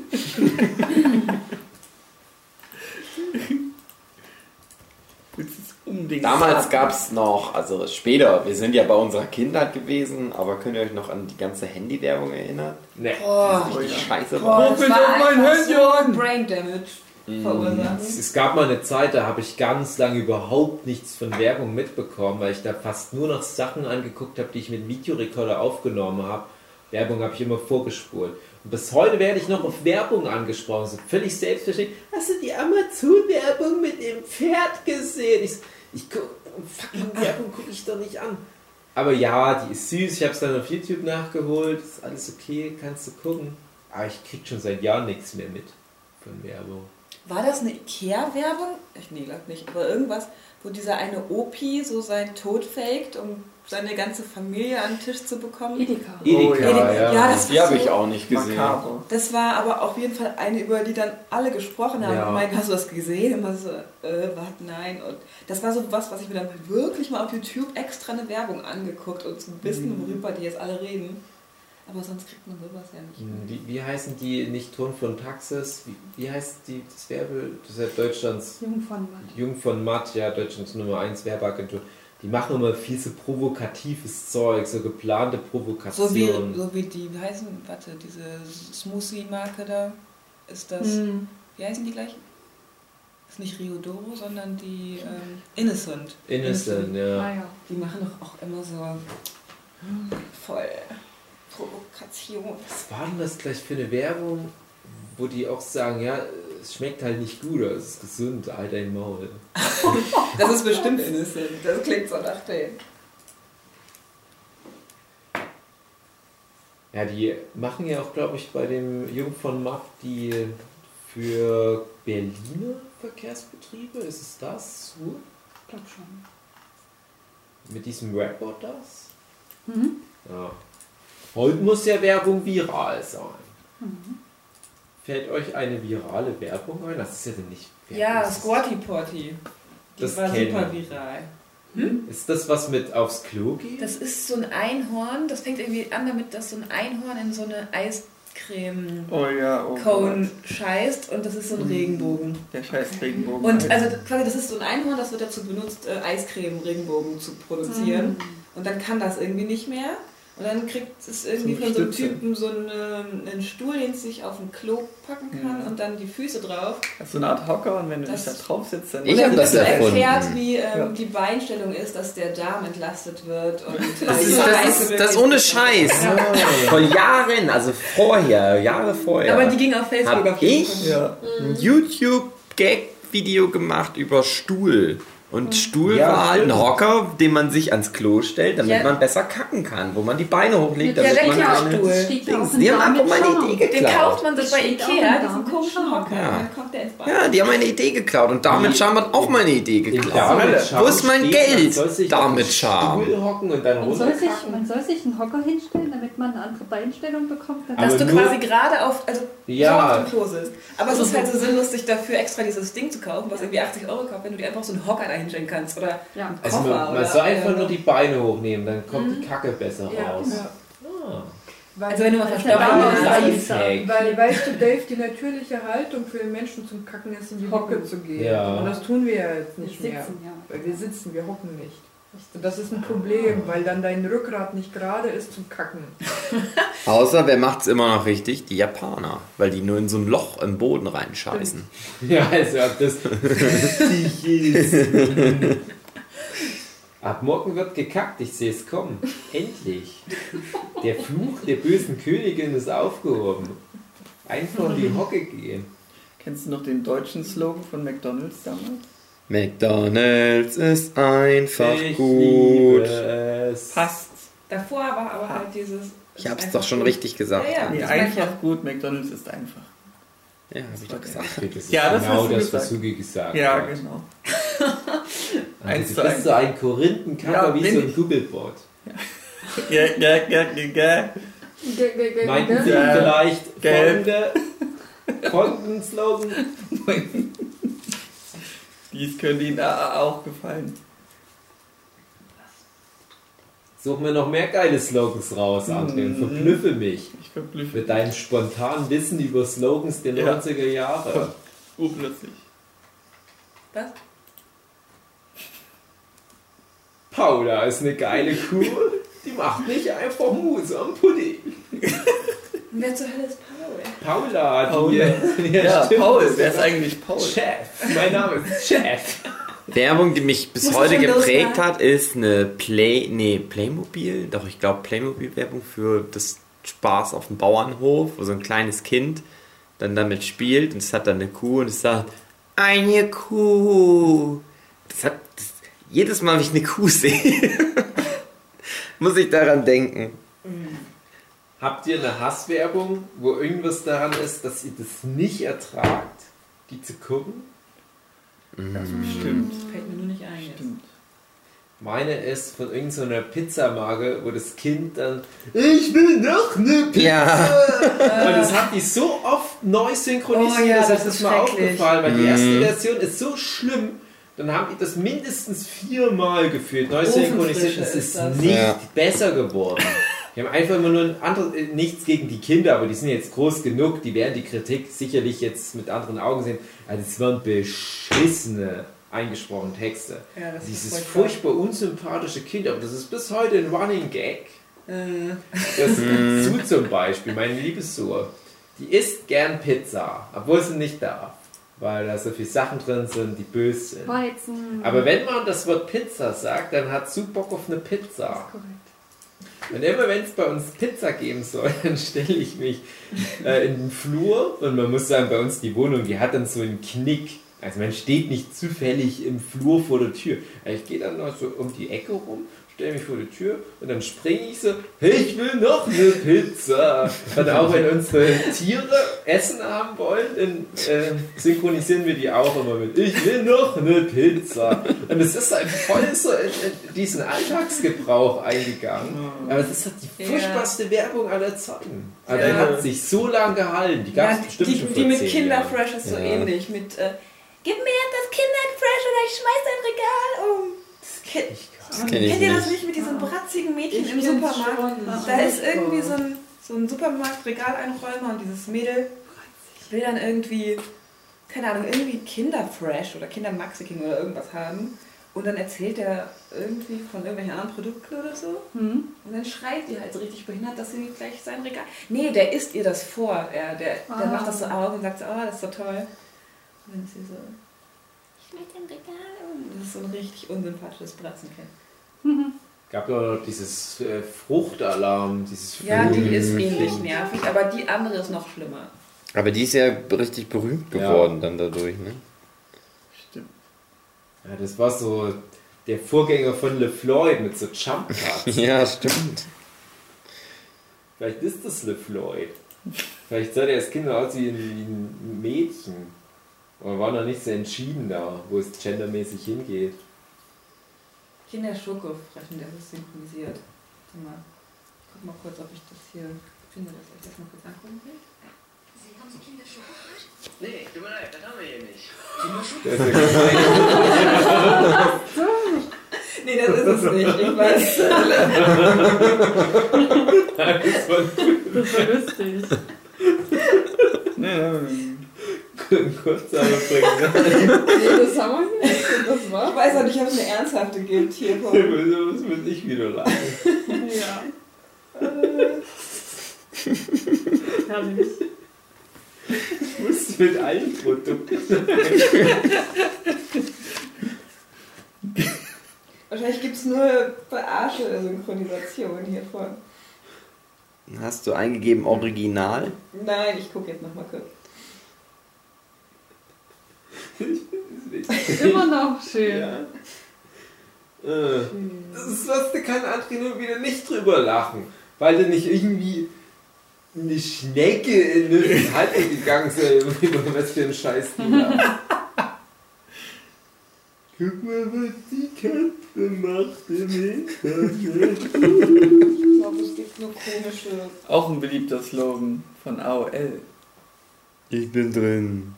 Damals gab es noch, also später, wir sind ja bei unserer Kindheit gewesen, aber könnt ihr euch noch an die ganze Handywerbung erinnern?
Nee.
Oh,
das
ist
scheiße.
Boah, das war
mein Handy
so Brain Damage. Mm. Verursacht.
Es gab mal eine Zeit, da habe ich ganz lange überhaupt nichts von Werbung mitbekommen, weil ich da fast nur noch Sachen angeguckt habe, die ich mit Videorekorder aufgenommen habe. Werbung habe ich immer vorgespult. Bis heute werde ich noch auf Werbung angesprochen. So völlig selbstverständlich. Hast du die Amazon-Werbung mit dem Pferd gesehen? Ich, ich guck, fucking Werbung gucke ich doch nicht an. Aber ja, die ist süß. Ich habe es dann auf YouTube nachgeholt. Ist alles okay, kannst du gucken. Aber ich krieg schon seit Jahren nichts mehr mit von Werbung.
War das eine Ikea-Werbung? Nee, glaub nicht. Aber irgendwas, wo dieser eine Opi so seinen Tod faked, um seine ganze Familie an den Tisch zu bekommen.
Edeka.
Edeka,
Oh, ja.
ja.
Ja, das
Die habe ich auch nicht gesehen.
Makaber.
Das war aber auf jeden Fall eine, über die dann alle gesprochen haben.
Ja.
Und meinten, hast du das gesehen? Immer so, äh, was, nein. Und das war so was, was ich mir dann wirklich mal auf YouTube extra eine Werbung angeguckt und zu wissen, worüber die jetzt alle reden. Aber sonst kriegt man sowas ja nicht. mit.
Wie, wie heißen die nicht Ton von Taxis? Wie, wie heißt die, das Werbe, das ist ja Deutschlands
Jung von Mann.
Jung von Matt, ja, Deutschlands Nummer 1 Werbeagentur. Die machen immer viel so provokatives Zeug, so geplante
So wie,
Provokationen.
so wie die, wie heißen, warte, diese Smoothie-Marke da, ist das,
Hm.
wie heißen die gleichen? Ist nicht Riodoro, sondern die ähm, Innocent.
Innocent, ja.
Ah ja.
Die machen doch auch immer so hm, voll Provokation.
Was war denn das gleich für eine Werbung, wo die auch sagen, ja, es schmeckt halt nicht gut, aber es ist gesund, halt dein Maul.
Das ist bestimmt Innocent. Das klingt so nach dem.
Ja, die machen ja auch, glaube ich, bei dem Jung von Matt die für Berliner Verkehrsbetriebe, ist es das? So?
Ich glaube schon.
Mit diesem Rapper das?
Mhm.
Ja. Heute muss ja Werbung viral sein. Fällt euch eine virale Werbung ein? Das ist ja denn nicht Werbung.
Ja,
das
Squatty Potty. Die
Das
war
kenn
super viral.
Ist das was mit aufs Klo geht?
Das ist so ein Einhorn. Das fängt irgendwie an damit, dass so ein Einhorn in so eine Eiscreme
Oh ja, oh
Cone
Gott.
scheißt und das ist so ein Regenbogen.
Der scheiß Regenbogen.
Und also quasi das ist so ein Einhorn, das wird dazu benutzt, äh, Eiscreme-Regenbogen zu produzieren. Und dann kann das irgendwie nicht mehr. Und dann kriegt es irgendwie
Zum
von so einem. Typen so einen, einen Stuhl, den es sich auf ein Klo packen kann
Ja.
und dann die Füße drauf.
Das ist so eine Art Hocker und wenn du
Das-
dich da drauf sitzt, dann...
Ich
Und dann
hab
wird
das
so
erfunden.
erklärt, wie ähm,
Ja.
die Beinstellung ist, dass der Darm entlastet wird. Und,
Das ist, das ist, das ohne Scheiß. Vor Jahren, also vorher, Jahre vorher.
Aber die ging auf Facebook
hab
auf jeden
ich
Fall.
Ja.
ein YouTube-Gag-Video gemacht über Stuhl. Und Stuhl
Ja,
war halt ein. Hocker, den man sich ans Klo stellt, damit
Ja.
man besser kacken kann. Wo man die Beine hochlegt,
Ja,
damit
der
man
Klappstuhl.
Dings. Die haben einfach meine
Charme.
Idee
Den kauft
geklaut.
man sich
Das
bei Ikea, diesen komischen. Hocker.
Ja.
Dann kommt der ins Bad.
Ja, die haben meine Idee geklaut. Und damit Charme hat auch meine Idee geklaut.
Damit
Wo ist mein
steht,
Geld?
man soll sich
Damit
dann
Man soll, sich, man soll sich einen Hocker hinstellen, damit man eine andere Beinstellung bekommt.
Aber
Dass du quasi gerade auf, also
Ja.
so auf dem Klo sitzt. Aber es ist halt so sinnlos, sich dafür extra dieses Ding zu kaufen, was irgendwie 80 Euro kostet, wenn du dir einfach so einen Hocker da hinstellen kannst. Oder
ja.
Also
Koffer
man, man
oder-
soll einfach nur die Beine hochnehmen, dann kommt die Kacke besser
Ja.
raus.
Ja.
Ah.
Weil,
Also wenn du mal
auch
Lifehack.
weil, weißt du, Dave, die natürliche Haltung für den Menschen zum Kacken ist, in die Hocke zu gehen.
Ja.
Und das tun wir ja jetzt nicht mehr.
sitzen, ja.
Weil wir sitzen, wir hocken nicht. Das ist ein Problem, weil dann dein Rückgrat nicht gerade ist zum Kacken.
Außer, wer macht's immer noch richtig? Die Japaner. Weil die nur in so ein Loch im Boden reinscheißen.
Ja, also ob das richtig ist. Ab morgen wird gekackt, ich sehe es kommen. Endlich. Der Fluch der bösen Königin ist aufgehoben. Einfach in die Hocke gehen.
Kennst du noch den deutschen Slogan von McDonalds damals?
McDonalds ist einfach
ich
gut.
liebe es.
Passt.
Davor war aber halt dieses.
Ich hab's doch schon richtig gesagt.
Ja, ja.
Nee,
das
einfach gut, McDonalds ist einfach.
Ja, hab ich doch gesagt.
Das ist
Ja, das
genau
hast du
das,
gesagt.
was Sugi gesagt
Ja,
hat.
genau.
Also,
Eins
du
zu
bist so ein Korinthenkacker
Ja,
wie so ein
ich.
Googlebot.
Ja, ja, ja, ja, ja.
Meinten Sie
Ja.
vielleicht folgende, folgenden Slogan?
Dies könnte Ihnen auch gefallen.
Such mir noch mehr geile Slogans raus, André, und
Mhm.
verblüffe mich
Ich verblüffe.
mit deinem spontanen Wissen über Slogans der
Ja.
90er Jahre.
Urplötzlich.
Was?
Paula ist eine geile Kuh, die macht nicht einfach Mousse am Pudding.
Wer zur Hölle ist Paul?
Paula,
Paula.
die...
Ja,
stimmt.
Paul, wer ist eigentlich Paul?
Chef. Mein Name ist Chef.
Werbung, die mich bis
Muss
heute geprägt hat, ist eine Play, nee, Playmobil, doch ich glaube Playmobil-Werbung für das Spaß auf dem Bauernhof, wo so ein kleines Kind dann damit spielt und es hat dann eine Kuh und es sagt, eine Kuh. Das hat, das, jedes Mal, wenn ich eine Kuh sehe, muss ich daran denken.
Habt ihr eine Hasswerbung, wo irgendwas daran ist, dass ihr das nicht ertragt, die zu gucken?
Stimmt.
Fällt mir nur nicht ein. Jetzt.
Stimmt.
Meine ist von irgendeiner Pizzamarke, wo das Kind dann Ich will noch eine Pizza!
Ja.
Und das hat die so oft neu synchronisiert,
Oh ja,
das
das
ist das
schrecklich.
aufgefallen, weil die erste
Mhm.
Version ist so schlimm. Dann haben die das mindestens viermal gefühlt, neu synchronisiert.
Ofenfrische
Es ist
das.
nicht
Ja.
besser geworden. Die haben einfach immer nur ein anderes, äh, nichts gegen die Kinder, aber die sind jetzt groß genug, die werden die Kritik sicherlich jetzt mit anderen Augen sehen. Also es waren beschissene eingesprochene Texte.
Ja, das ist
Dieses
furchtbar.
furchtbar unsympathische Kind, aber das ist bis heute ein Running Gag.
Äh,
Das Sue zum Beispiel, meine liebe Sue, die isst gern Pizza, obwohl sie nicht darf, weil da so viele Sachen drin sind, die böse sind.
Weizen.
Aber wenn man das Wort Pizza sagt, dann hat Sue Bock auf eine Pizza.
Korrekt.
Und immer wenn es bei uns Pizza geben soll, dann stelle ich mich äh, in den Flur und man muss sagen, bei uns die Wohnung, die hat dann so einen Knick. Also man steht nicht zufällig im Flur vor der Tür. Ich gehe dann noch so um die Ecke rum, stelle mich vor die Tür und dann springe ich so, hey, ich will noch eine Pizza. Und auch wenn unsere Tiere Essen haben wollen, dann äh, synchronisieren wir die auch immer mit, ich will noch eine Pizza. Und es ist halt voll so in, in diesen Alltagsgebrauch eingegangen. Aber es ist halt die
Ja.
furchtbarste Werbung aller Zeiten. Aber
Ja.
die hat sich so lange gehalten. Die gab
ja,
es bestimmt
die,
schon
die mit Kinderfresh ist so
Ja.
ähnlich. Mit, äh, gib mir das Kinderfresh oder ich schmeiß dein Regal um. Das kennt,
Das kenn ich
kennt ihr das
nicht.
nicht mit diesen bratzigen Mädchen
Ich
im Supermarkt?
schon.
Da ist irgendwie so ein, so ein Supermarktregaleinräumer und dieses Mädel will dann irgendwie, keine Ahnung, irgendwie Kinderfresh oder Kindermaxiking oder irgendwas haben. Und dann erzählt er irgendwie von irgendwelchen anderen Produkten oder so.
Hm?
Und dann schreit die halt so richtig behindert, dass sie gleich sein Regal. Nee, der isst ihr das vor. Er, der, der
Ah.
macht das so auf und sagt so, oh, das ist so toll. Und dann ist sie so, ich schmeiß dein Regal. Das ist so ein richtig unsympathisches Bratzenkind.
gab doch noch dieses äh, Fruchtalarm, dieses
Ja, die ist ähnlich nervig, aber die andere ist noch schlimmer.
Aber die ist ja richtig berühmt
Ja.
geworden dann dadurch, ne?
Stimmt.
Ja, das war so der Vorgänger von LeFloid mit so Jump Cuts.
Ja, stimmt.
Vielleicht ist das LeFloid. Vielleicht sah der das Kind aus wie ein, wie ein Mädchen. Aber war noch nicht so entschieden da, wo es gendermäßig hingeht.
Kinder Schoko fressen, der ist synchronisiert. Warte mal. Ich guck mal kurz, ob ich das hier finde, dass ich das mal kurz angucken will.
Nee, tut mir leid, das haben wir hier nicht.
Der ist ja
Nee, das ist es nicht. Ich weiß.
das war
lustig.
Ja,
aber prägnant.
Nee, das haben wir nicht. Das
Ich
war.
weiß auch nicht, ob es eine ernsthafte gibt hier.
Das muss ich wieder lachen.
Ja. Herrlich.
Ich muss mit allen Produkten.
Wahrscheinlich gibt es nur Verarsche-Synchronisation hiervon.
Hast du eingegeben Original?
Nein, ich gucke jetzt nochmal kurz.
Immer noch schön.
Ja. Äh, Das ist was, da kann André nur wieder nicht drüber lachen. Weil du nicht irgendwie eine Schnecke in eine Haltung gegangen ist, über was für ein Scheiß die da. Guck mal, was die Katze macht im Internet.
Ich glaube, es gibt nur komische.
Auch ein beliebter Slogan von AOL.
Ich bin drin.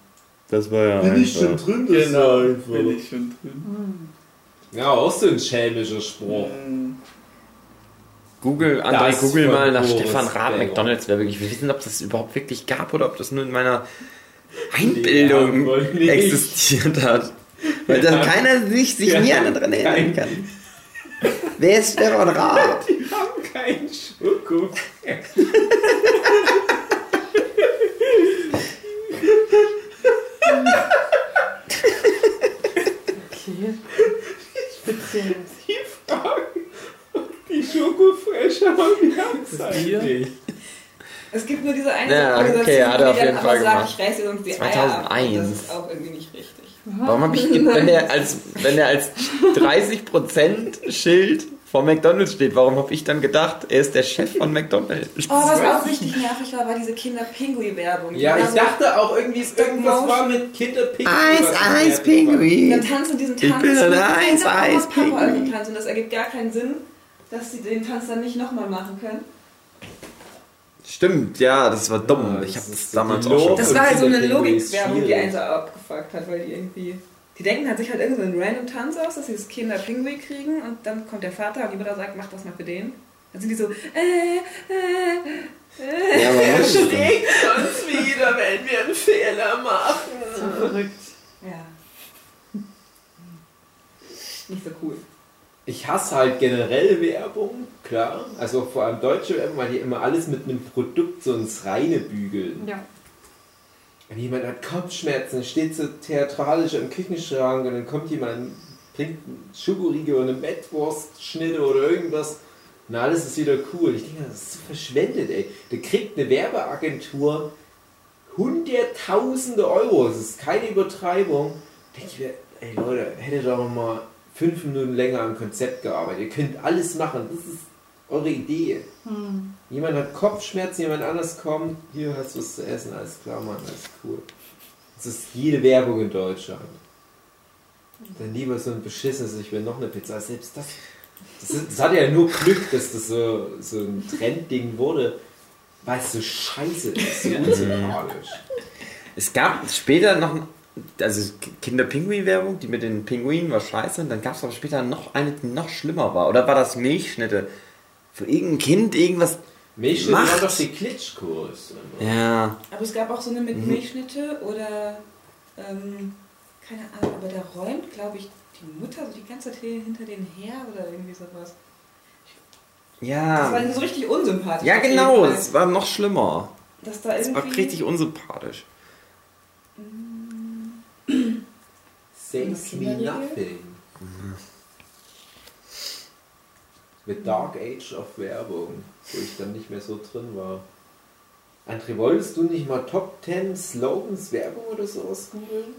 Das war ja
Bin ich schon drin, das ist ja
bin
einfach.
ich schon drin.
Ja, auch so ein schelmischer Spruch.
Ähm,
Google, André, google mal nach
Boris
Stefan Raab. McDonalds Werbegericht. Wir wissen, ob das überhaupt wirklich gab oder ob das nur in meiner
Nee,
Einbildung
nicht.
existiert hat. Weil dann
Ja.
keiner sich, sich
Ja.
nie daran erinnern
Kein-
kann. Wer ist Stefan Raab?
Die haben keinen Schoko.
Okay. Speziell.
Die fragen, die Schokofresche haben die haben es
gibt nur diese eine
Ja,
Organisation,
okay, hat er
die
auf
dann
jeden Fall
sagt,
gemacht.
ich reiße sonst die Eier ab.
2001.
das ist auch irgendwie nicht richtig.
Warum habe ich, wenn der als, wenn der als 30% Schild vor McDonalds steht, warum habe ich dann gedacht, er ist der Chef von McDonalds?
Oh, was auch richtig nervig war, war diese Kinder-Pinguin-Werbung.
Ja, ich
so-
dachte auch irgendwie, irgendwas
Motion.
war mit Kinderpinguin.
Eis, Eis,
ich
Dann
Pinguin.
tanzen diesen
Ich
Tanz.
bin ein
mit
Eis,
Papa
Eis,
und
Pinguin.
tanzen. Das ergibt gar keinen Sinn, dass sie den Tanz dann nicht nochmal machen können.
Stimmt, ja, das war dumm.
Ja,
ich
das
habe das damals auch schon.
Das
Und
war halt so eine Logikwerbung, die einen so abgefuckt hat, weil die irgendwie. Die denken halt sich halt irgendeinen so einen random Tanz aus, dass sie das Kinder Pinguin kriegen und dann kommt der Vater und die Mutter sagt, mach das mal für den. Dann sind die so, äh, äh, äh.
Ja, aber?
Schlägt uns wieder, wenn wir einen Fehler machen.
Verrückt.
Ja. Nicht so cool.
Ich hasse halt generell Werbung, klar. Also vor allem deutsche Werbung, weil die immer alles mit einem Produkt so ins Reine bügeln.
Ja.
Wenn jemand hat Kopfschmerzen, steht so theatralisch im Küchenschrank und dann kommt jemand, bringt einen Schokoriegel oder eine Mettwurstschnitte oder irgendwas und alles ist wieder cool. Ich denke, das ist so verschwendet, ey. Da kriegt eine Werbeagentur hunderttausende Euro, das ist keine Übertreibung. Da denke ich mir, ey Leute, hättet doch mal fünf Minuten länger am Konzept gearbeitet. Ihr könnt alles machen, das ist eure Idee.
Hm.
Jemand hat Kopfschmerzen, jemand anders kommt, hier hast du was zu essen, alles klar, Mann, alles cool. Das ist jede Werbung in Deutschland. Dann lieber so ein beschissenes, ich will noch eine Pizza. Selbst das, das, ist, das hatte ja nur Glück, dass das so, so ein Trendding wurde, weil es so scheiße ist, so unsympathisch.
Es gab später noch, also Kinder-Pinguin-Werbung, die mit den Pinguinen war scheiße. Und dann gab es aber später noch eine, die noch schlimmer war. Oder war das Milchschnitte? Wo irgendein Kind irgendwas.
Milchschnitte
Macht.
waren doch die Klitschkurs.
Ja.
Aber es gab auch so eine mit
Mhm.
Milchschnitte oder, ähm, keine Ahnung, aber da räumt, glaube ich, die Mutter so die ganze Zeit hinter denen her oder irgendwie sowas. Das war
Ja.
so richtig unsympathisch.
Ja, genau. Es war noch schlimmer.
Dass da
Es war richtig unsympathisch.
Saves me
Kinderriegel?
nothing. The Dark Age of Werbung, wo ich dann nicht mehr so drin war. André, wolltest du nicht mal Top 10 Slogans Werbung oder sowas googeln?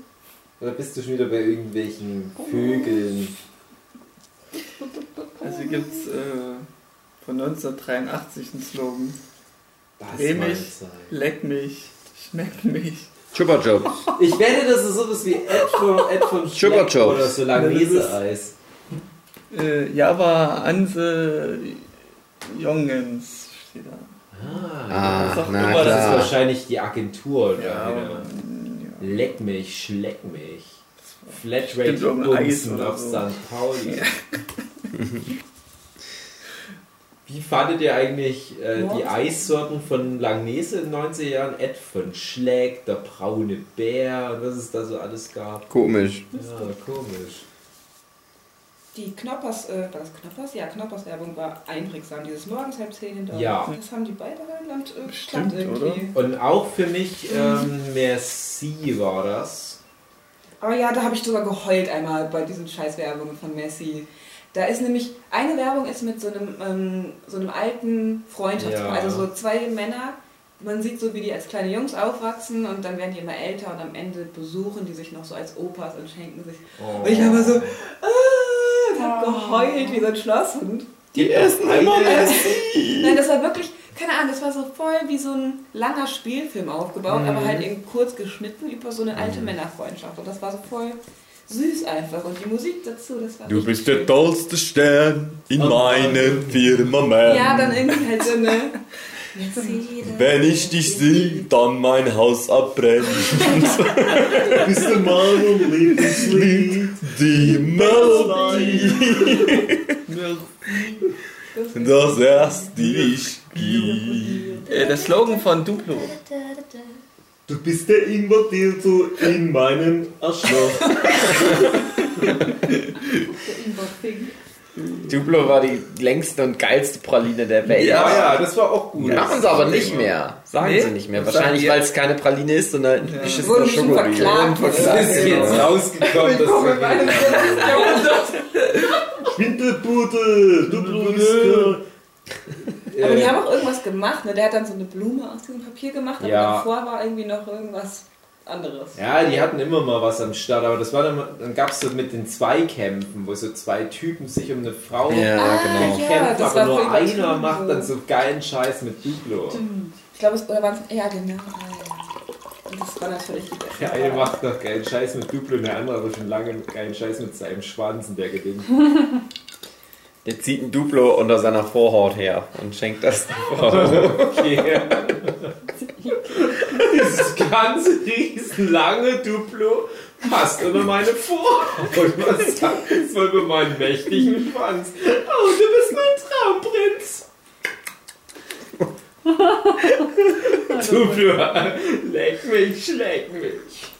Oder bist du schon wieder bei irgendwelchen Vögeln?
Also gibt es äh, von 1983 einen Slogan.
Das
Dreh mich.
sein.
Leck mich, schmeck mich.
Chupa Chups.
Ich wette, das ist sowas wie Ed von, Ed von
Chupa Chups.
oder so Langnese-Eis.
Äh, Java Anse Jongens steht da.
Ah,
Was auch
na
immer
das ist wahrscheinlich die Agentur.
Ja,
Ja,
ja.
Leck mich, schleck mich. Flatrate
oder
auf
so.
St. Pauli. Wie fandet ihr eigentlich äh, die? Eissorten von Langnese in den 90er Jahren? Ed von Schleck, der braune Bär und was es da so alles gab.
Komisch.
Ja, komisch.
Die Knoppers, äh, war das Knoppers? Ja, Knoppers Werbung war einprägsam. Dieses morgens halb zehn hinter.
Ja.
Das haben die beide Land äh,
Bestimmt,
geklappt irgendwie.
Und auch für mich ähm, Merci war das.
Aber ja, da habe ich sogar geheult einmal bei diesen Scheißwerbungen von Messi. Da ist nämlich, eine Werbung ist mit so einem, ähm, so einem alten Freundschaftspaar,
Ja.
also so zwei Männer. Man sieht so, wie die als kleine Jungs aufwachsen und dann werden die immer älter und am Ende besuchen die sich noch so als Opas und schenken sich.
Oh.
Und ich habe so, ah, ich habe geheult wie so ein Schlosshund.
Die essen immer Messi.
Nein, das war wirklich, keine Ahnung, das war so voll wie so ein langer Spielfilm aufgebaut, aber halt eben kurz geschnitten über so eine alte Männerfreundschaft. Und das war so voll süß einfach. Und die Musik dazu, das war
Du bist der
schön.
tollste Stern in
Oh.
meinem Firmament.
Ja, dann irgendwie halt so eine.
Wenn ich dich sehe, dann mein Haus abbrennt.
bist du mein Lieblingslied.
Die Melodie, das erste ich gibt.
Äh, der Slogan von Duplo.
Du bist der Invertilto in meinem Arschloch.
Duplo war die längste und geilste Praline der Welt.
Ja, ja, das war auch gut.
Machen sie aber nicht mehr. Sagen
Nee?
sie nicht mehr. Wahrscheinlich, weil es keine Praline ist, sondern ein
bestimmt
Schokoriegel.
verklagt.
Das ist jetzt rausgekommen,
meinem Jahrhundert.
Schwindelpute, Duplo
Aber die haben auch irgendwas gemacht, ne? Der hat dann so eine Blume aus diesem Papier gemacht, aber
Ja.
davor war irgendwie noch irgendwas anderes.
Ja, die hatten immer mal was am Start, aber das war dann, dann gab es so mit den Zweikämpfen, wo so zwei Typen sich um eine Frau
Ja,
Ah,
genau.
ja.
kämpfen,
das
aber nur einer macht dann so geilen Scheiß mit Duplo.
Ich glaube, es oder waren es. Ja, genau. Ah, ja. Und das war natürlich die beste.
Der eine macht noch geilen Scheiß mit Duplo und der andere aber schon lange geilen Scheiß mit seinem Schwanz und der gewinnt.
Der zieht ein Duplo unter seiner Vorhaut her und schenkt das der Frau.
Okay. Dieses ganze riesenlange Duplo passt unter meine Vorhaut. Was das wohl über meinen mächtigen Schwanz? Oh, du bist mein Traumprinz. Duplo, leck mich, schleck mich.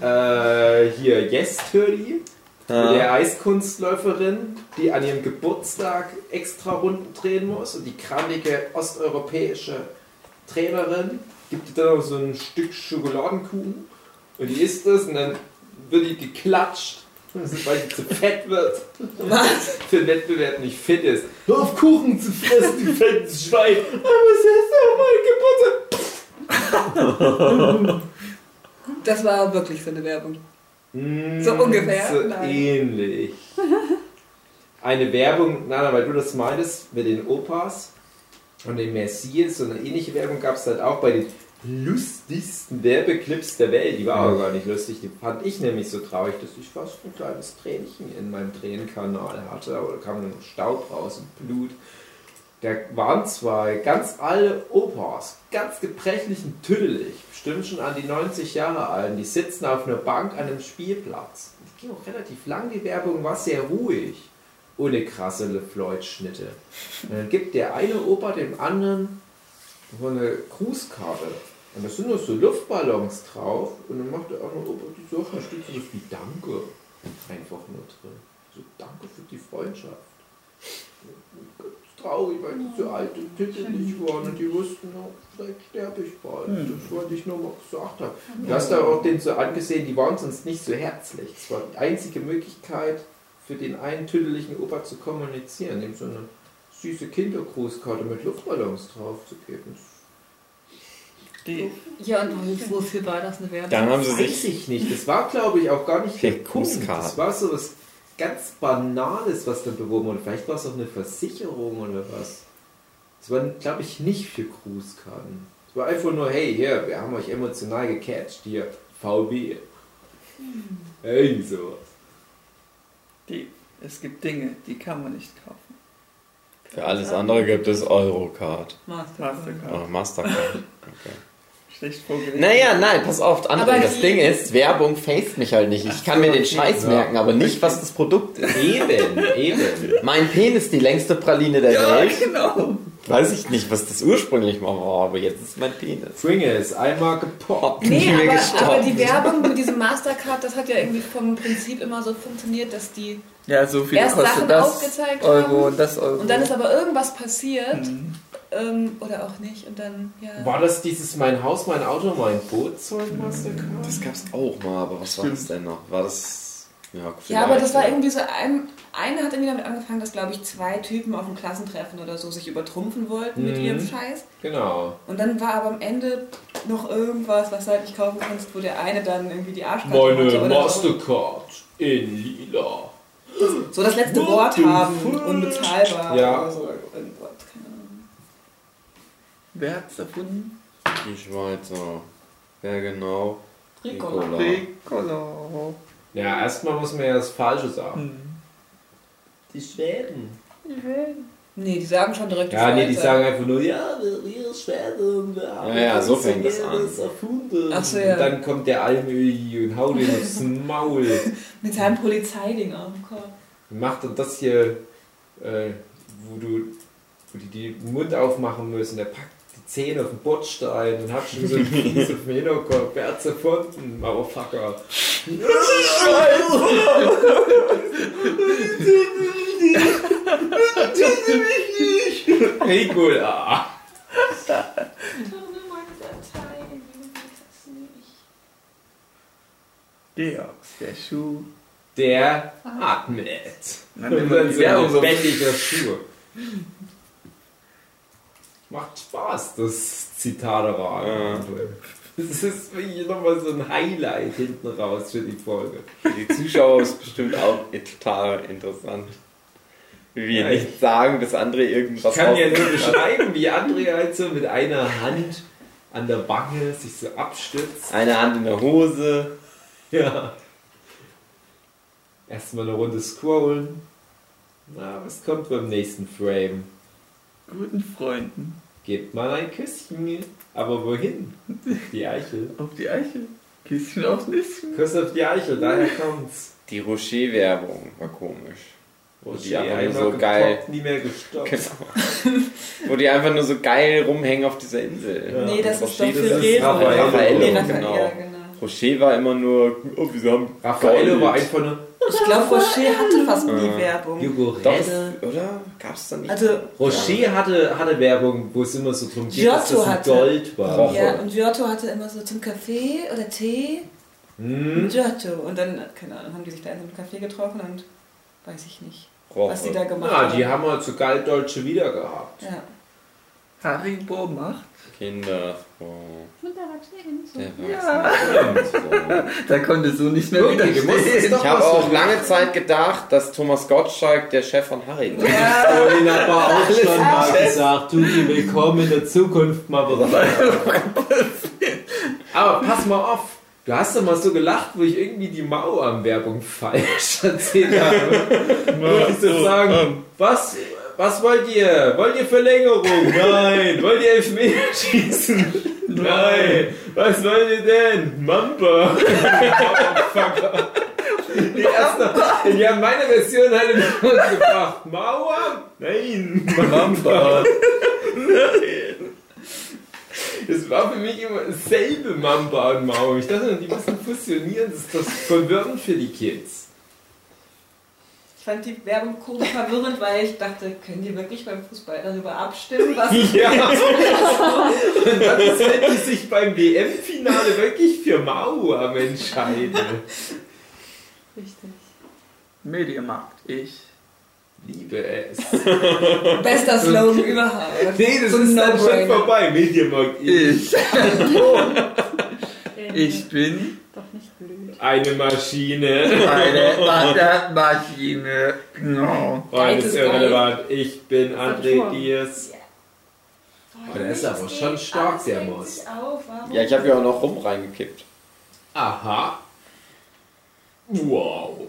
Äh, hier, Yes Turdy.
Ja.
Der Eiskunstläuferin, die an ihrem Geburtstag extra Runden drehen muss und die krantige osteuropäische Trainerin gibt ihr dann noch so ein Stück Schokoladenkuchen und die isst das und dann wird die geklatscht, weil die zu fett wird.
Was?
Für den Wettbewerb nicht fit ist. Hör auf Kuchen zu fressen, du fettes Schwein! Aber es ist auch mein Geburtstag!
Das war wirklich so eine Werbung.
Mm,
So ungefähr?
So
Nein.
ähnlich. Eine Werbung, Nana, weil du das meintest, mit den Opas und den Messias, so eine ähnliche Werbung gab es halt auch bei den lustigsten Werbeclips der Welt. Die war aber gar nicht lustig. Die fand ich nämlich so traurig, dass ich fast ein kleines Tränchen in meinem Tränenkanal hatte. Aber da kam nur noch Staub raus und Blut. Da waren zwei ganz alte Opas, ganz gebrechlich und tüdelig, bestimmt schon an die 90 Jahre alt. Die sitzen auf einer Bank an einem Spielplatz. Die ging auch relativ lang, die Werbung war sehr ruhig, ohne krasse LeFloid-Schnitte. Und dann gibt der eine Opa dem anderen so eine Grußkarte. Und da sind noch so Luftballons drauf. Und dann macht der andere Opa die Sache, da steht sowas wie Danke einfach nur drin. So Danke für die Freundschaft ganz traurig, weil die so alt und tüttelig waren und die wussten noch, vielleicht sterbe ich bald. Das wollte ich nur mal gesagt haben. Du hast da auch den so angesehen, die waren sonst nicht so herzlich. Es war die einzige Möglichkeit für den einen tütteligen Opa zu kommunizieren, ihm so eine süße Kindergrußkarte mit Luftballons drauf zu geben.
Die,
Ja, und wofür war das eine Werbung?
Dann haben sie
Weiß
sich
ich nicht. Das war, glaube ich, auch gar nicht der Punkt. Das war so was ganz Banales, was dann beworben wurde. Vielleicht war es auch eine Versicherung oder was. Das war, glaube ich, nicht für Grußkarten. Es war einfach nur, hey, hier, wir haben euch emotional gecatcht. Hier, VW. Irgend sowas.
die, es gibt Dinge, die kann man nicht kaufen.
Für alles andere gibt es Eurocard.
Mastercard.
Oh, Mastercard. Okay.
Schlecht vorgelegt.
Naja, nein, pass auf, André,
Aber
das Ding ist, Werbung faced mich halt nicht. Ich kann mir den Scheiß
Ja.
merken, aber nicht, was das Produkt ist.
Eben, eben.
Mein Penis, die längste Praline der
Ja,
Welt.
genau.
Weiß ich nicht, was das ursprünglich mal war, aber jetzt ist mein Penis.
Pringles, einmal gepoppt.
Nee,
mir
aber,
gestoppt.
aber die Werbung mit diesem Mastercard, das hat ja irgendwie vom Prinzip immer so funktioniert, dass die.
Ja, so viel
Erst Sachen
das
aufgezeigt
Euro
haben.
und das Euro.
Und dann ist aber irgendwas passiert.
Hm.
Ähm, oder auch nicht. Und dann, ja.
War das dieses Mein Haus, mein Auto, mein Boot Zeug, Mastercard?
Das gab's auch mal, aber was war das denn noch? War das. Ja,
Ja, aber das war irgendwie so, ein, eine hat irgendwie damit angefangen, dass, glaube ich, zwei Typen auf einem Klassentreffen oder so sich übertrumpfen wollten mit
Mhm.
ihrem Scheiß.
Genau.
Und dann war aber am Ende noch irgendwas, was du halt nicht kaufen kannst, wo der eine dann irgendwie die Arschkarte hatte
Meine
oder so.
Mastercard in lila.
so das letzte
What
Wort haben,
fuck?
unbezahlbar
Ja.
oder so. Irgendwas, keine Ahnung.
Wer hat's erfunden?
Die Schweizer. Wer genau?
Ricola.
Piccolo.
Ja, erstmal muss man ja das Falsche sagen.
Hm.
Die Schweden.
Nee, die sagen schon direkt
Ja, nee, die sagen einfach nur, ja, wir, Schweden, wir haben
Ja, ja, so fängt das an.
erfunden.
Ach so, ja.
Und dann kommt der Almöhi und haut ihm aufs Maul.
Mit seinem Polizeiding auf dem Kopf.
Macht dann das hier, äh, wo du wo die, die den Mund aufmachen müssen, der packt Zähne auf den Bordstein und hat schon so einen Fies auf dem Hinterkopf. Wer hat's erfunden, Motherfucker? Regula.
Georg, der Schuh.
Der atmet. Und dann so- lebendiger Schuh. Macht Spaß, das Zitate-Radio. Das ist wirklich nochmal so ein Highlight hinten raus für die Folge.
Für die Zuschauer ist bestimmt auch total interessant. Wie wir
Ja,
nicht sagen, andere
Ich
irgendwas
kann ja nur beschreiben, wie André halt so mit einer Hand an der Wange sich so abstützt.
Eine Hand in der Hose.
Ja. Erstmal eine Runde scrollen. Na, was kommt beim nächsten Frame?
Guten Freunden.
Gebt mal ein Küsschen. Aber wohin? Die Eichel.
Auf die Eichel. Küsschen aufs Nüsschen.
Kuss auf die Eichel, daher kommt's.
Die Rocher-Werbung war komisch. Wo die
Rocher,
einfach nur so geil.
gepoppt, Nie mehr gestoppt.
Genau. Wo die einfach nur so geil rumhängen auf dieser Insel.
Ja.
Nee, das
Und
ist doch
Rocher,
für
das ist
Rero.
Raffaello,
Raffaello, genau.
ja, genau.
Rocher war immer nur, oh, wir haben
Raffaello
Gold.
war einfach nur
Ich glaube, Rocher hatte fast nie
Ja.
Werbung.
Hugo
Doch,
Rede.
es- oder? Gab's da nicht?
Also,
Rocher hatte, hatte Werbung, wo es immer so drum geht, dass
Giotto
das ein
hatte.
Gold war.
Ja, und Giotto hatte immer so zum Kaffee oder Tee
Hm?
Giotto. Und dann, keine Ahnung, haben die sich da in einem Café getroffen und weiß ich nicht,
Roche.
was die da gemacht
Ja,
haben.
die haben halt so Galtdeutsche wieder gehabt.
Ja.
Haribo macht.
Kinder. Oh.
Und Erwachsene so.
Der
Ja. Da konnte so nicht mehr
doch
Ich habe auch lange Zeit gedacht, dass Thomas Gottschalk der Chef von Haribo ist.
Vorhin aber auch schon mal gesagt, du, die willkommen in der Zukunft mal bereit. Aber pass mal auf, du hast doch mal so gelacht, wo ich irgendwie die Mauerwerbung falsch erzählt habe. Wollte ich so sagen, was, was wollt ihr? Wollt ihr Verlängerung? Nein. Wollt ihr Elfmeter schießen? Nein. Was wollt ihr denn? Mampa. Motherfucker. Die, erste, die haben meine Version halt in den Mund gebracht. Mauer? Nein. Mamba. Das war für mich immer dasselbe Mamba und Mauer. Ich dachte, die müssen fusionieren. Das ist das verwirrend für die Kids.
Ich fand die Werbung komisch verwirrend, weil ich dachte, können die wirklich beim Fußball darüber abstimmen, was
Ja. Und dann ist, wenn die sich beim WM-Finale wirklich für Mauer entscheiden.
Richtig.
Mediamarkt. Ich.
Liebe es.
bester Slogan überhaupt.
Nee, das
So ein
ist dann schon vorbei. Mediamarkt.
Ich.
Äh,
Ich bin
Doch nicht blöd.
Eine Maschine.
eine Wassermaschine. No.
Oh, das ist irrelevant. Ich bin André. Diers. Oh, der ist aber schon stark, der Moss.
Ja, ich habe ja auch noch rum reingekippt.
Aha. Wow.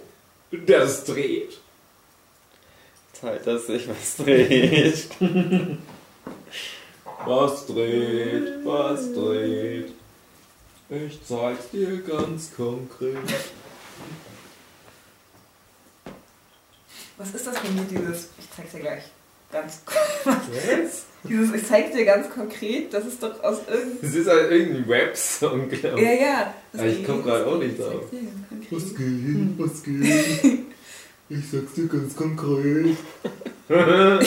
Das dreht.
Zeit, dass sich was dreht.
Was dreht, was dreht. Ich zeig's dir ganz konkret.
Was ist das für mir, dieses, ich zeig's dir gleich, ganz
Was?
Dieses, ich zeig's dir ganz konkret, das ist doch aus irgendeinem...
Das ist halt irgendein Rap-Song, glaube
Ja,
ich.
ja. Das
Aber ich komm
geht.
grad auch nicht
Ich
drauf. Was geht, was geht? Ich sag's dir ganz konkret. ja,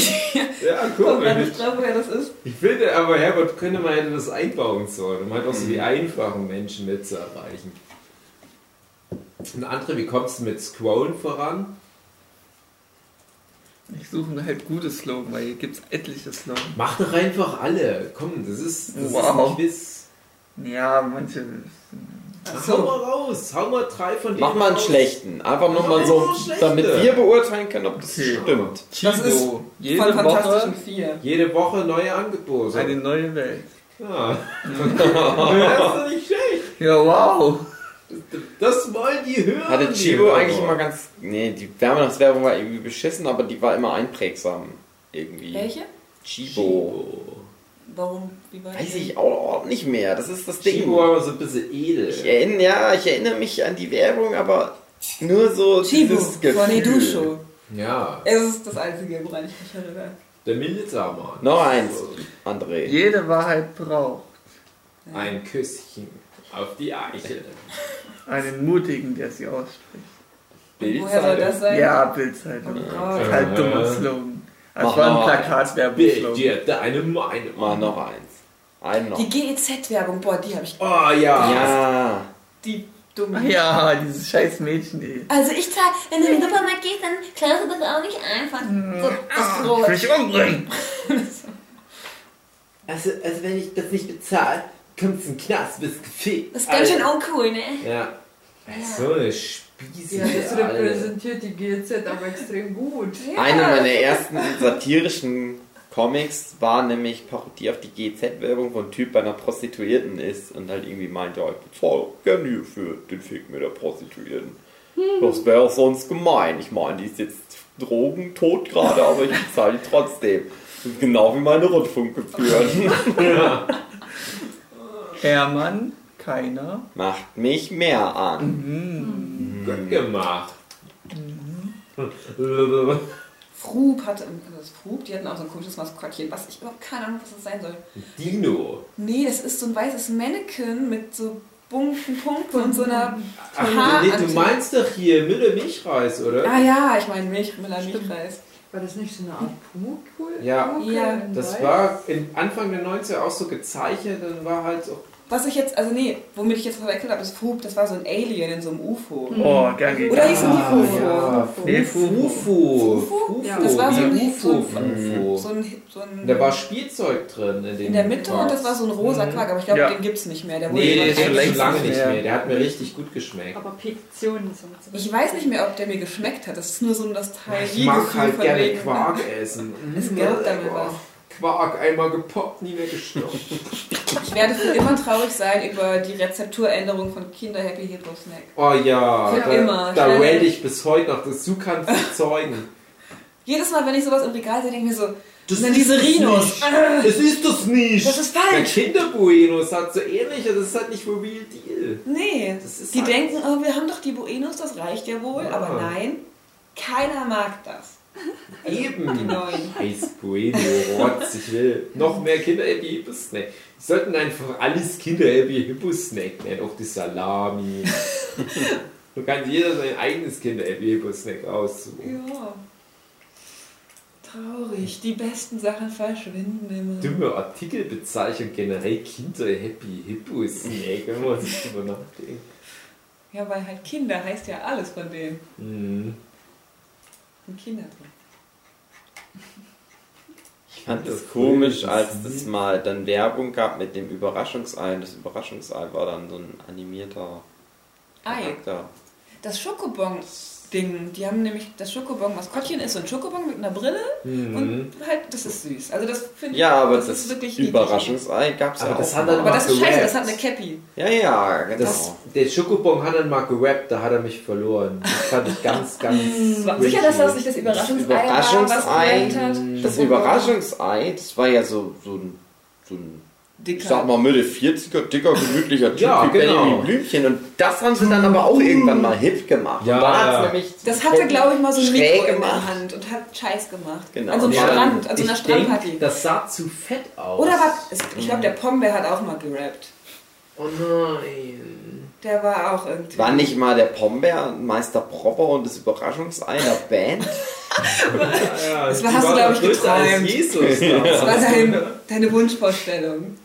Kommt gar
komisch.
nicht drauf, wer das ist.
Ich finde aber, Herbert könnte man hätte das einbauen sollen, um halt auch so die einfachen Menschen mit zu erreichen. Und andere, wie kommst du mit Scrollen voran?
Ich suche mir halt gute Slogan, weil hier gibt es etliche Slogan.
Mach doch einfach alle. Komm, das ist, das
Wow.
ist ein Quiz.
Ja, manche.
Ach
Hau
so.
mal raus. Hau mal drei von denen
Mach mal einen
raus.
schlechten. Einfach nur mal so, damit wir beurteilen können, ob das
Okay.
stimmt.
Das ist
Chibo. Jede
Von
Woche
Vier.
Jede Woche neue Angebote.
eine neue Welt.
Ja. das ist doch nicht schlecht.
Ja, wow.
Das wollen die hören.
Hatte
die
Chibo eigentlich immer ganz. Nee, die Werbung war irgendwie beschissen, aber die war immer einprägsam. Irgendwie.
Welche?
Chibo.
Warum? Wie war
Weiß
die?
ich auch nicht mehr. Das ist das Ding.
Immer so ein bisschen edel.
Ich erinnere, ja, ich erinnere mich an die Werbung, aber nur so
Chibo
dieses
von
Gefühl.
Edusho.
Ja,
Es ist das Einzige, woran ich mich erinnere.
der Milizarmann.
Noch eins, André.
Jede Wahrheit braucht.
Ein Küsschen. Auf die Eichel.
Einen mutigen, der sie ausspricht.
Woher soll das sein?
Ja, Bildzeitung.
Oh Gott.
Halt dummer Slogan. Das
Mach
war ein Plakatwerbung-Slogan.
dir deine Meinung.
Mal noch eins. Einen noch.
Die GEZ-Werbung, boah, die habe ich.
Oh ja.
Ja.
Die dumme.
Ja, dieses scheiß Mädchen, ey.
Also ich zahle, wenn du in den Supermarkt gehst, dann klaust du das auch nicht einfach. So, das Brot.
Ich will dich umbringen.
Also, also wenn ich das nicht bezahle, kommst du in den Knast, bist gefickt.
Das ist ganz schön uncool, ne?
Ja. So eine Spieße.
Ja, das repräsentiert die GZ aber extrem gut.
Eine meiner ersten satirischen Comics war nämlich Parodie auf die GZ-Werbung, wo ein Typ bei einer Prostituierten ist und halt irgendwie meint, ja, ich bezahle gerne hier für den Fick mit der Prostituierten. Das wäre sonst gemein. Ich meine, die ist jetzt drogentot gerade, aber ich bezahle die trotzdem. Genau wie meine Rundfunkgebühren.
Hermann, keiner.
Macht mich mehr an.
Gut gemacht.
Frub hatte, das Frub, die hatten auch so ein komisches Maskottchen, was ich überhaupt keine Ahnung, was das sein soll.
Dino.
Nee, das ist so ein weißes Mannequin mit so bunten Punkten und so einer
Ach, nee, du meinst doch hier Müller Milchreis, oder?
Ah ja, ich meine Milch, Müller Milchreis.
War das nicht so eine Art Pumuckl?
Ja.
Ja,
Das
Weiß?
war im Anfang der 90er auch so gezeichnet, dann war halt so.
Was ich jetzt, also nee, womit ich jetzt verwechselt habe, ist Frub, das war so ein Alien in so einem UFO.
Oh, gern geht
Oder hießen die
Ah,
Fufu?
ja.
Nee,
Fufu.
Fufu?
Ja.
Das war so ein,
Wie
so
Ufo.
ein, so
Fufu.
ein, so ein
Da war Spielzeug drin in, dem
in der Mitte und das war so ein rosa
Mhm.
Quark, aber ich glaube,
Ja.
den gibt's nicht mehr. Der wurde
Nee, gibt es schon
längst
lange
nicht mehr.
mehr. Der hat mir richtig gut geschmeckt.
Aber Fiktionen sind so.
Ich weiß nicht mehr, ob der mir geschmeckt hat. Das ist nur so ein Nostalgie.
Ich mag halt
von
gerne
wegen-
Quark essen.
Es
Mhm.
gab da mir
Oh,
was.
Quark einmal gepoppt, nie mehr gestoppt.
Ich werde für immer traurig sein über die Rezepturänderung von Kinder Happy Hippo Snack.
Oh ja,
Für
da,
immer.
da rate ich bis heute noch, dass du kannst bezeugen.
Jedes Mal, wenn ich sowas im Regal sehe, denke ich mir so,
Das
und dann
ist
diese
das
Rhinos.
Das ist das nicht.
Das ist
Der
falsch.
Kinderbuenos hat so ähnlich, das ist halt nicht for real deal.
Nee,
Das ist
die
halt-
denken, oh, wir haben doch die Buenos, das reicht ja wohl.
Ja.
Aber nein, keiner mag das.
Eben.
Die neuen.
Heiß Bueno, Rotz, ich will noch mehr Kinder Happy Hippo Snack. Die sollten einfach alles Kinder Happy Hippo Snack nennen, auch die Salami. Du kannst jeder sein eigenes Kinder Happy Hippo Snack aussuchen.
Ja. Traurig, die besten Sachen verschwinden immer.
Dumme Artikelbezeichnung generell Kinder Happy Hippo Snack, wenn man sich drüber nachdenkt.
Ja, weil halt Kinder heißt ja alles von denen.
Mhm.
Ein Kinderbuch.
Ich fand es komisch, als es mal dann Werbung gab mit dem Überraschungsei. Das Überraschungsei war dann so ein animierter
Ei.
Charakter.
Das Schokobon-Ding, die haben nämlich, das Schokobon-Maskottchen ist so ein Schokobon mit einer Brille
Mhm.
und halt, das ist süß. Also das finde ich,
Ja, aber
das,
das,
ist wirklich.
Überraschungsei gab es ja
Aber
auch.
das hat
Aber das ist scheiße, das hat eine Cappy.
ja, ja, genau.
Das, der Schokobon hat dann mal gerappt, da hat er mich verloren. Das fand ich ganz, ganz.
Sicher, dass das nicht das Überraschungsei,
Überraschungsei,
war, was hat?
das Überraschungsei, das war ja so, so ein, so ein ich
Dicker.
sag mal Mitte 40er, dicker, gemütlicher Typ
Ja,
wie
genau.
Benjamin Blümchen. Und das haben sie dann aber auch irgendwann mal hip gemacht.
Ja,
da
ja.
nämlich
Das hatte, glaube ich, mal so ein
schräg
Mikro in
gemacht.
der Hand und hat Scheiß gemacht.
Genau.
An so einem
Ja,
Strand, an so einer
ich denk,
Strandparty.
das sah zu fett aus.
Oder was? Ich glaube, der Pombeer hat auch mal gerappt.
Oh nein.
Der war auch irgendwie.
War nicht mal der Pombeer, Meister Propper und das Überraschungsei der Band?
Ja, ja,
Das
die
hast du,
war
glaub
doch
ich, geträumt.
Jesus
Das war dein, deine Wunschvorstellung.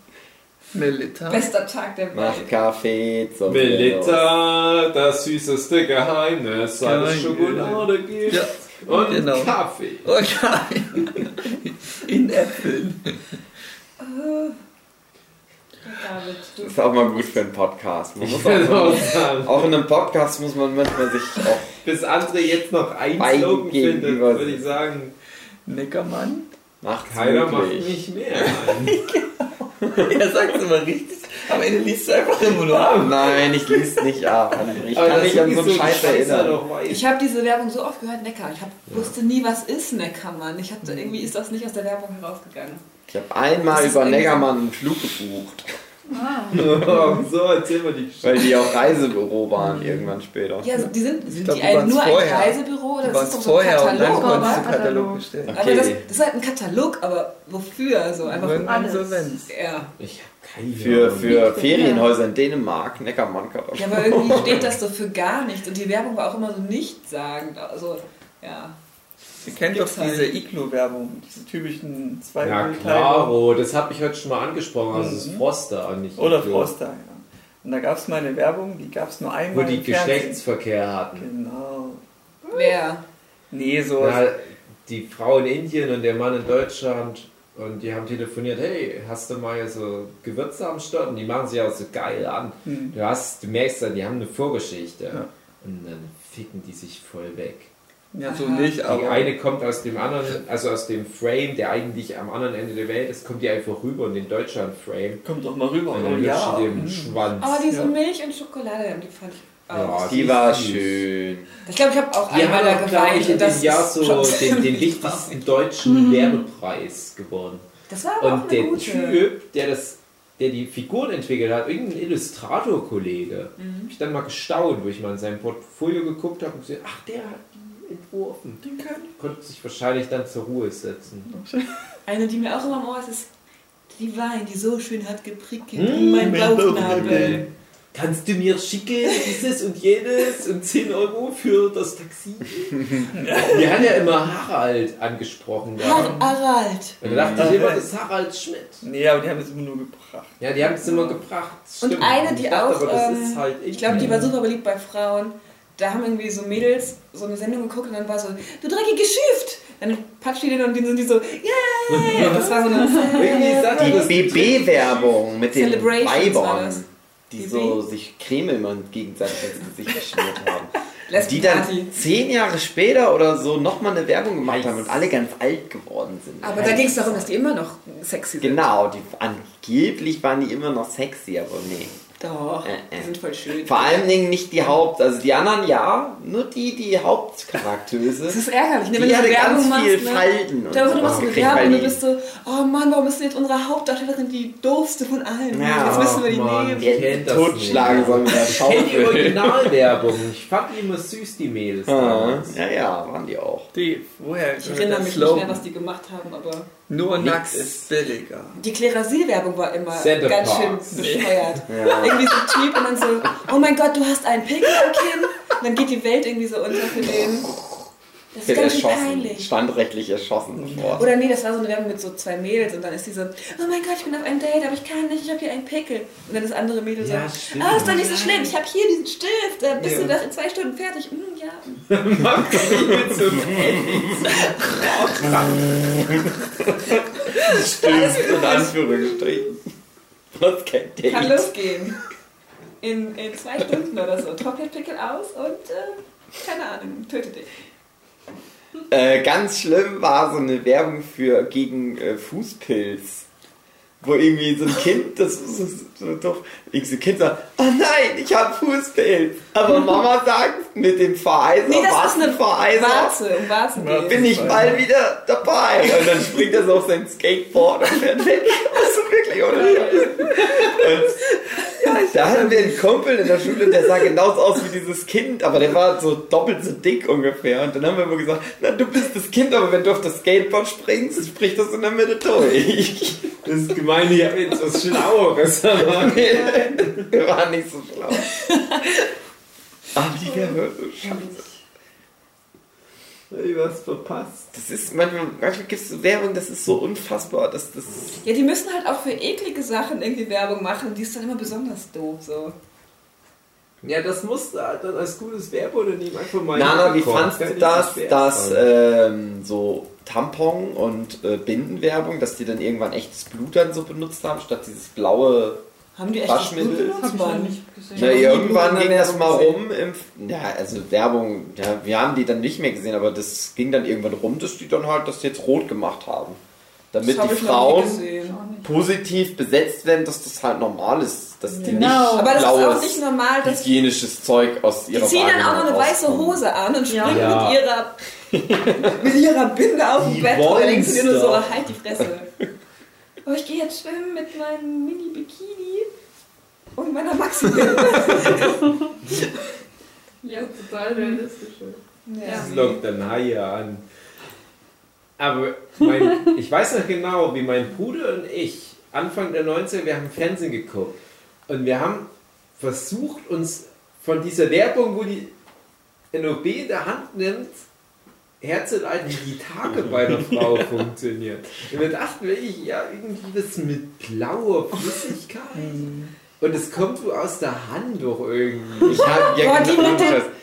Melita.
Bester Tag der
Mach
Welt.
Kaffee zum
Melita, das süßeste Geheimnis, seit es. Schokolade gibt.
Ja,
Und
genau.
Kaffee.
Okay. In Äpfeln.
David,
Das
du
ist auch mal gut für einen Podcast. Man muss auch,
auch sagen,
auch in einem Podcast muss man manchmal sich auch
bis André jetzt noch ein
Beiden
Slogan findet, würde ich sagen,
Neckermann.
Macht's
keiner macht
möglich.
nicht mehr.
Er sagt immer richtig. Am Ende liest du einfach immer nur ab.
Nein, ich lese nicht ab. Ich
Aber
kann mich an so einen Scheiß
Scheißer
erinnern.
Ich habe diese Werbung so oft gehört, Neckar. Ich hab, wusste nie, was ist Neckermann. Ich hab, irgendwie ist das nicht aus der Werbung herausgegangen.
Ich habe einmal über Neckermann einen Flug gebucht,
so, erzähl mal die Geschichte.
weil die auch Reisebüro waren irgendwann später.
Ja, also die sind, sind
glaub,
die ein, nur
vorher.
ein Reisebüro oder das ist doch so ein
vorher und dann
Katalog?
konntest du
Katalog.
Katalog bestellen.
Aber
Okay.
das, das ist halt ein Katalog, aber wofür? So einfach
Irgendwann
alles.
Insolvenz.
ja.
Ich habe Keine
Für, für Ferienhäuser in Dänemark, Neckermann
Ja, aber irgendwie steht das so für gar nichts. Und die Werbung war auch immer so nichtssagend. Also, ja.
Ihr kennt doch
halt.
diese Iglo-Werbung, diese typischen zwei
Ja, klaro, das habe ich heute schon mal angesprochen. Also, das ist
Mhm.
Froster, und nicht
Oder
Iglo.
Froster, ja. Und da gab es mal eine Werbung, die gab es nur
Wo
einmal
die
im Fernsehen.
Geschlechtsverkehr hatten.
Genau.
Wer?
Nee, so.
Ja, die Frau in Indien und der Mann in Deutschland und die haben telefoniert, hey, hast du mal so Gewürze am Start? Und die machen sich auch so geil an.
Hm.
Du hast, du merkst dann, die haben eine Vorgeschichte.
Ja.
Und dann ficken die sich voll weg.
Ja, so
Aha.
nicht,
Die
aber.
eine kommt aus dem anderen, also aus dem Frame, der eigentlich am anderen Ende der Welt ist, kommt die einfach rüber in den Deutschland-Frame.
Kommt doch mal rüber.
Und
Oh,
dann
ja.
die den
hm.
Schwanz.
Aber diese
Ja.
Milch und Schokolade, die fand ich
Ja,
auch.
Die war
süß.
schön.
Ich glaube, ich habe auch
Die
einmal da
auch,
geweint.
in dem Jahr so den, den wichtigsten deutschen Werbepreis gewonnen.
Das war aber auch
Und
eine
der
gute.
Typ, der das, der die Figuren entwickelt hat, irgendein Illustrator-Kollege,
Mhm.
habe ich dann mal gestaunt, wo ich mal in sein Portfolio geguckt habe und gesehen, ach, der hat die entworfen.
Den kann
Konnte sich wahrscheinlich dann zur Ruhe setzen.
Eine, die mir auch immer im Ohr ist, ist die Wein, die so schön hat geprickelt
Mm,
in mein
mein
Bauchnabel.
Kannst du mir schicken, dieses und jenes und 10 Euro für das Taxi? Wir haben ja immer Harald angesprochen.
Har. Harald.
Und da dachte ich immer, das ist Harald Schmidt.
Nee, aber die haben es immer nur gebracht.
Ja, die haben es immer gebracht. das
Und
stimmt.
eine, die
Ich dachte
auch,
aber, das
ähm,
ist halt
Ich glaube, die war super beliebt bei Frauen. Da haben irgendwie so Mädels so eine Sendung geguckt und dann war so, du dreckige Schift! Dann patscht die den und dann sind die so, yeah! Das war so eine...
Die BB-Werbung mit den Weibern, die
BB?
so sich Creme immer gegenseitig ins Gesicht geschmiert haben. Die dann zehn Jahre später oder so nochmal eine Werbung gemacht haben und alle ganz alt geworden sind.
Aber da ging es darum, dass die immer noch sexy sind.
Genau, die, angeblich waren die immer noch sexy, aber nee.
Doch,
Äh, äh.
die sind voll schön.
Vor allen Dingen nicht die Haupt, also die anderen ja, nur die, die
Das
Hauptcharaktere.
ist ärgerlich, ne? wenn
Die hatte
Werbung
ganz
machst.
viel
ne?
Falten und
Da du machst
so
Werbung und du
die-
bist so, oh Mann, warum ist denn jetzt unsere Hauptdarstellerin die doofste von allen?
Ja,
jetzt müssen wir die
Mann.
nehmen.
Das
Totschlagen
nicht.
sollen mit der
Ich kenne die. Originalwerbung. Ich fand die immer süß, die Mädels.
Ja, ja, waren die auch.
Dave, woher
Ich erinnere mich
Slogan?
nicht mehr, was die gemacht haben, aber
Nur
Nix.
nackt ist billiger.
die Klerasil-Werbung war immer
Center
ganz
Parks.
schön bescheuert.
Ja.
Irgendwie so ein Typ und dann so, oh mein Gott, du hast einen Pickel am Kinn. Und dann geht die Welt irgendwie so unter für den. Das ist
erschossen,
peinlich.
standrechtlich erschossen sofort.
Oder nee, das war so eine Werbung mit so zwei Mädels und dann ist die so, oh mein Gott, ich bin auf einem Date, aber ich kann nicht, ich habe hier einen Pickel. Und dann das andere Mädel
Ja,
so,
stimmt.
ah, ist doch nicht so schlimm, ich habe hier diesen Stift, da bist
Ja.
du doch in zwei Stunden fertig. Hm, ja.
Mach die mit so
Stimmt, in Anführungsstrichen. Was kein Date.
Kann losgehen. In, in zwei Stunden oder so. Trocknet Pickel aus und, äh, keine Ahnung, tötet dich.
Äh, ganz schlimm war so eine Werbung für gegen äh, Fußpilz. Wo irgendwie so ein Kind, das ist so, so doof, irgendwie so ein Kind sagt, oh nein, ich habe Fußpilz. Aber Mama sagt, mit dem Vereiser,
Nee, das ist eine
Vereiser,
Warze, um Warzen geht.
bin ich bald wieder dabei. Und dann springt er so auf sein Skateboard und fährt weg. Also wirklich, oder? Und da hatten wir einen Kumpel in der Schule, der sah genauso aus wie dieses Kind, aber der war so doppelt so dick ungefähr. Und dann haben wir immer gesagt, na du bist das Kind, aber wenn du auf das Skateboard springst, spricht das in der Mitte durch.
Das ist gemein, ich habe jetzt was Schlaueres. aber-
wir waren nicht so schlau. Aber die wäre so scheiße.
Ich was verpasst.
Das ist manchmal, manchmal gibt es Werbung, das ist so unfassbar, dass das.
Ja, die müssen halt auch für eklige Sachen irgendwie Werbung machen die ist dann immer besonders doof so.
Ja, das musst du halt dann als gutes Werbeunternehmen einfach mal
Nana, wie fandst du das, dass ähm, so Tampon und äh, Bindenwerbung, dass die dann irgendwann echtes Blut dann so benutzt haben, statt dieses blaue.
Haben die echt
Waschmittel?
das Blut benutzt?
Hab ich noch nicht gesehen.
Na, irgendwann ging das mal rum. Im, ja, also Werbung, ja, wir haben die dann nicht mehr gesehen, aber das ging dann irgendwann rum, dass die dann halt das jetzt rot gemacht haben. Damit
hab
die Frauen positiv besetzt werden, dass das halt normal ist. Dass die
Genau.
nicht
Aber das ist auch
blaues,
nicht normal, dass
hygienisches Zeug aus
die
ihrer
ziehen dann auch noch eine weiße. Hose an und springen
Ja.
mit ihrer mit ihrer Binde auf dem Bett und dann denkst du dir nur so, halt die Fresse. Oh, ich gehe jetzt schwimmen mit meinem Mini-Bikini und meiner Maxi-Binde.
Ja, total realistisch.
Das lockt dann Haie an. Aber mein, ich weiß noch genau, wie mein Bruder und ich Anfang der 90er, wir haben Fernsehen geguckt. Und wir haben versucht, uns von dieser Werbung, wo die NOB in der Hand nimmt, herzuleiten, wie die Tage bei einer Frau funktioniert. Und wir dachten wirklich, ja, irgendwie das mit blauer Flüssigkeit. Und es kommt so aus der Hand doch irgendwie.
Ich habe ja,
Boah, die
genau,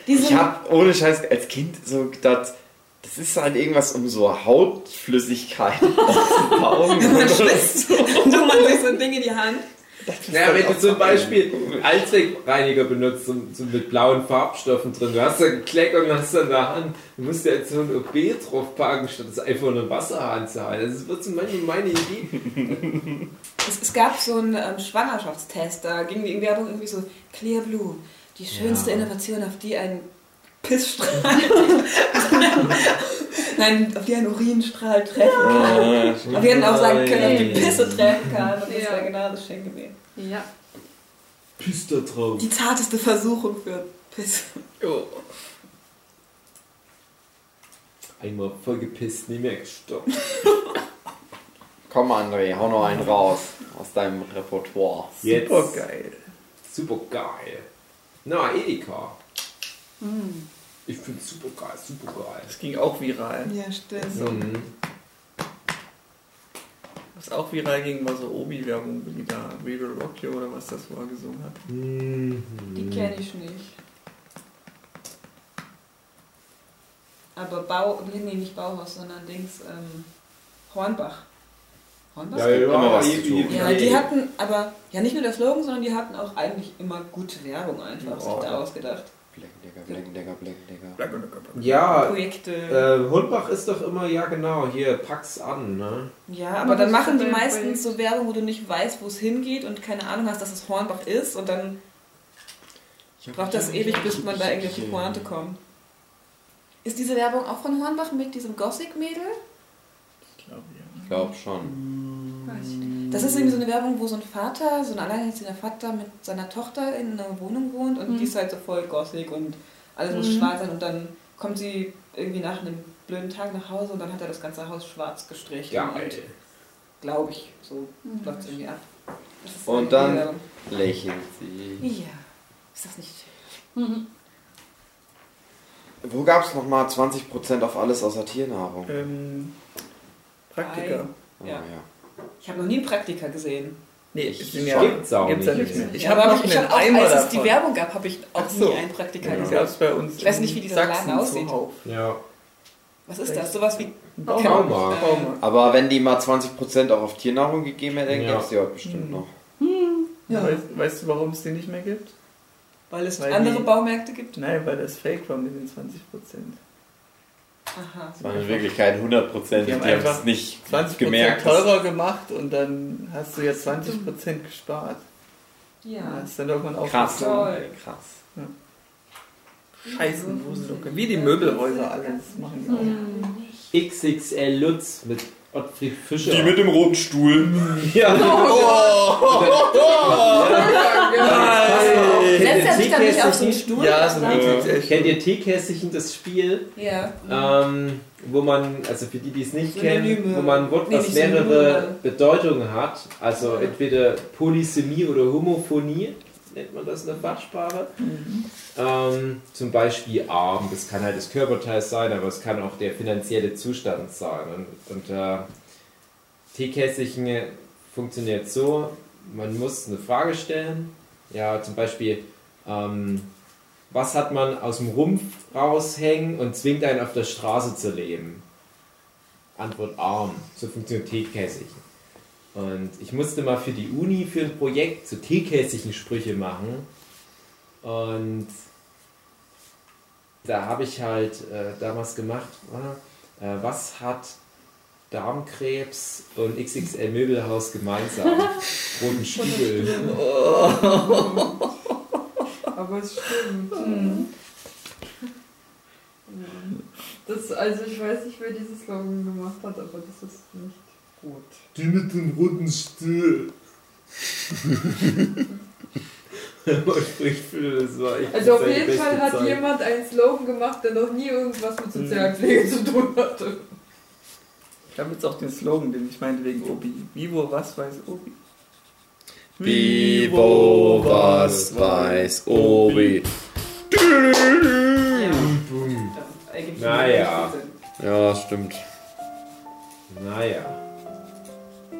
diese-
ich hab ohne Scheiß als Kind so gedacht, das ist halt irgendwas um so Hautflüssigkeit.
Wenn man schwitzt, tut man sich so ein Ding in die Hand.
Ja, wenn du zum Beispiel Allzweckreiniger benutzt und so mit blauen Farbstoffen drin, du hast da gekleckt und hast dann in der Hand, du musst ja jetzt so ein OB draufpacken, statt es einfach in einen Wasserhahn zu halten. Das wird zum Beispiel meine Idee.
Es, es gab so einen ähm, Schwangerschaftstest, da ging die Werbung irgendwie so Clear Blue, die schönste
Ja.
Innovation, auf die ein Pissstrahl, nein, auf die ein Urinstrahl treffen kann. Und wir hätten auch sagen können, auf die. Pisse treffen kann. Und das
Ja.
wäre genau das Schenk gewesen.
Ja.
Piss da drauf.
Die zarteste Versuchung für Piss.
Oh.
Einmal voll gepisst, nie mehr gestoppt.
Komm André, hau noch einen raus aus deinem Repertoire.
Jetzt.
Super geil.
Super geil. Na, Edeka. Ich finde super geil, super geil.
Das ging auch viral.
Ja, stimmt.
Mhm.
Was auch viral ging, war so Obi-Werbung, wie da We Will Rock You oder was das vorher gesungen hat.
Die kenne ich nicht. Aber Bau, nee, nicht Bauhaus, sondern Dings, ähm, Hornbach. Hornbach?
Ja, ja,
immer was
ja,
zu tun.
Ja, die hatten aber, ja nicht nur der Slogan, sondern die hatten auch eigentlich immer gute Werbung einfach, sich
Oh.
da ausgedacht.
Black Digger.
Ja,
Projekte.
äh, Hundbach ist doch immer, ja genau, hier, pack's an, ne?
ja, aber dann machen die meistens so Werbung, wo du nicht weißt, wo es hingeht und keine Ahnung hast, dass es Hornbach ist und dann braucht das ewig, bis man da irgendwie auf die Pointe kommt. Ist diese Werbung auch von Hornbach mit diesem Gothic-Mädel?
Ich glaube, ja.
Ich glaube schon.
Weiß ich nicht.
Das ist irgendwie so eine Werbung, wo so ein Vater, so ein alleinerziehender Vater mit seiner Tochter in einer Wohnung wohnt und
Mhm.
die ist halt so voll gothic und alles muss
Mhm.
schwarz sein und dann kommt sie irgendwie nach einem blöden Tag nach Hause und dann hat er das ganze Haus schwarz gestrichen.
Geil.
Glaube ich, so
Mhm.
läuft es irgendwie ab.
Und dann-
Werbung.
Lächelt sie.
Ja, ist das nicht
Mhm.
Wo gab es nochmal 20% auf alles außer Tiernahrung?
Ähm, Praktika.
Oh,
ja.
ja.
Ich habe noch nie einen Praktika gesehen.
Nee,
Ich-
bin ja,
Gibt's auch
gibt's ja
nicht
nicht mehr. Ich
Ja,
habe
aber
noch
ich
einen
hab auch,
Eimer
als es
davon.
die Werbung gab, habe ich auch
so.
nie einen Praktika
Das
gesehen.
gab es bei uns
Ich weiß nicht, wie dieser Laden
Sachsen
aussieht.
zuhauf.
Ja.
Was ist das? Sowas wie
Baumarkt.
Baumarkt.
Baumarkt.
Aber wenn die mal 20% auch auf Tiernahrung gegeben hätten,
Ja.
gäbe es die heute bestimmt
Hm.
noch.
Ja.
Weißt, weißt du, warum es die nicht mehr gibt?
Weil es
Weil
andere
die-
Baumärkte gibt?
Nein, weil das Fake war mit den 20%.
Aha.
Das waren in Wirklichkeit 100%,
Die
die
haben
haben
einfach
es nicht
20%
gemerkt.
teurer gemacht und dann hast du jetzt 20% gespart. Ja,
Ja.
das ist dann irgendwann auch
Krass.
Toll.
Krass.
Scheiße, Wuselucke. Wie die Möbelhäuser alle. Das machen die auch.
XXL Lutz mit Ottfried Fischer.
dem roten Stuhl.
ja.
Einen Stuhl?
Ja, so ein.
Kennt ihr Teekästchen, das Spiel?
Ja.
Ähm, wo man, also für die, die es nicht
Synonyme.
kennen, wo man ein Wort, was mehrere. Bedeutungen hat, also entweder Polysemie oder Homophonie, nennt man das in der Fachsprache. Ähm, zum Beispiel arm, das kann halt das Körperteil sein, aber es kann auch der finanzielle Zustand sein. Und, und äh, Teekästchen funktioniert so, man muss eine Frage stellen, ja zum Beispiel, ähm, was hat man aus dem Rumpf raushängen und zwingt einen auf der Straße zu leben? Antwort arm. So funktioniert Teekästchen. Und ich musste mal für die Uni für ein Projekt so Teekästchen Sprüche machen. Und da habe ich halt äh, damals gemacht, äh, was hat Darmkrebs und XXL Möbelhaus gemeinsam? Roten Stiefel.
Aber es stimmt.
Mhm.
Das, also ich weiß nicht, wer dieses Slogan gemacht hat, aber das ist nicht gut.
Die mit dem roten Stiel. Man spricht für das war echt
Also auf jeden Fall hat
Zeit.
jemand einen Slogan gemacht, der noch nie irgendwas mit Sozialpflege zu tun hatte.
Da gibt es auch den Slogan, den ich meinte wegen Obi. Vivo, was weiß Obi?
Vivo, was weiß Obi.
Naja.
Ja, stimmt.
Naja.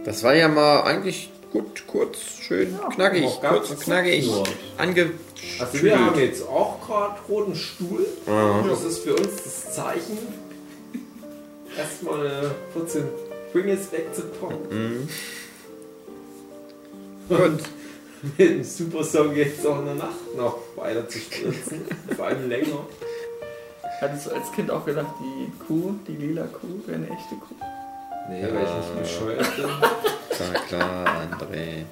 Das war ja mal eigentlich gut, kurz, schön, knackig,
noch ganz
kurz und knackig. Ange
Also wir haben jetzt auch gerade roten Stuhl.
Ja.
Das ist für uns das Zeichen, erstmal eine 14 Pringles wegzupacken. Und mit dem Super Song jetzt auch in der Nacht noch weiter zu spritzen. Vor allem länger.
Hattest du als Kind auch gedacht, die Kuh, die lila Kuh, wäre eine echte Kuh?
Nee, weil ich nicht bescheuert bin.
Klar, klar, André.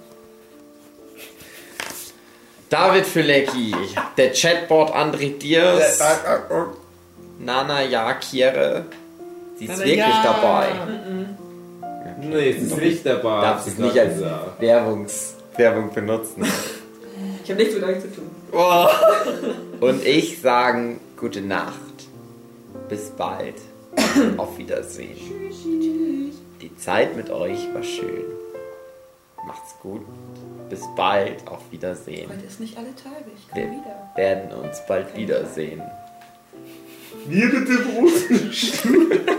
David Fülecki, der Chatbot André Diers, Nana Jakiere, sie ist wirklich dabei.
Nee, es ist nicht dabei.
Darf es nicht als. Werbungs Werbung benutzen.
Ich habe nichts mit euch zu tun.
Und ich sagen gute Nacht. Bis bald. Auf Wiedersehen. Die Zeit mit euch war schön. Macht's gut. Bis bald. Auf Wiedersehen.
Heute ist nicht alle Tage. Ich
Wir
komme wieder.
werden uns bald wiedersehen.
Wir mit dem roten Stuhl.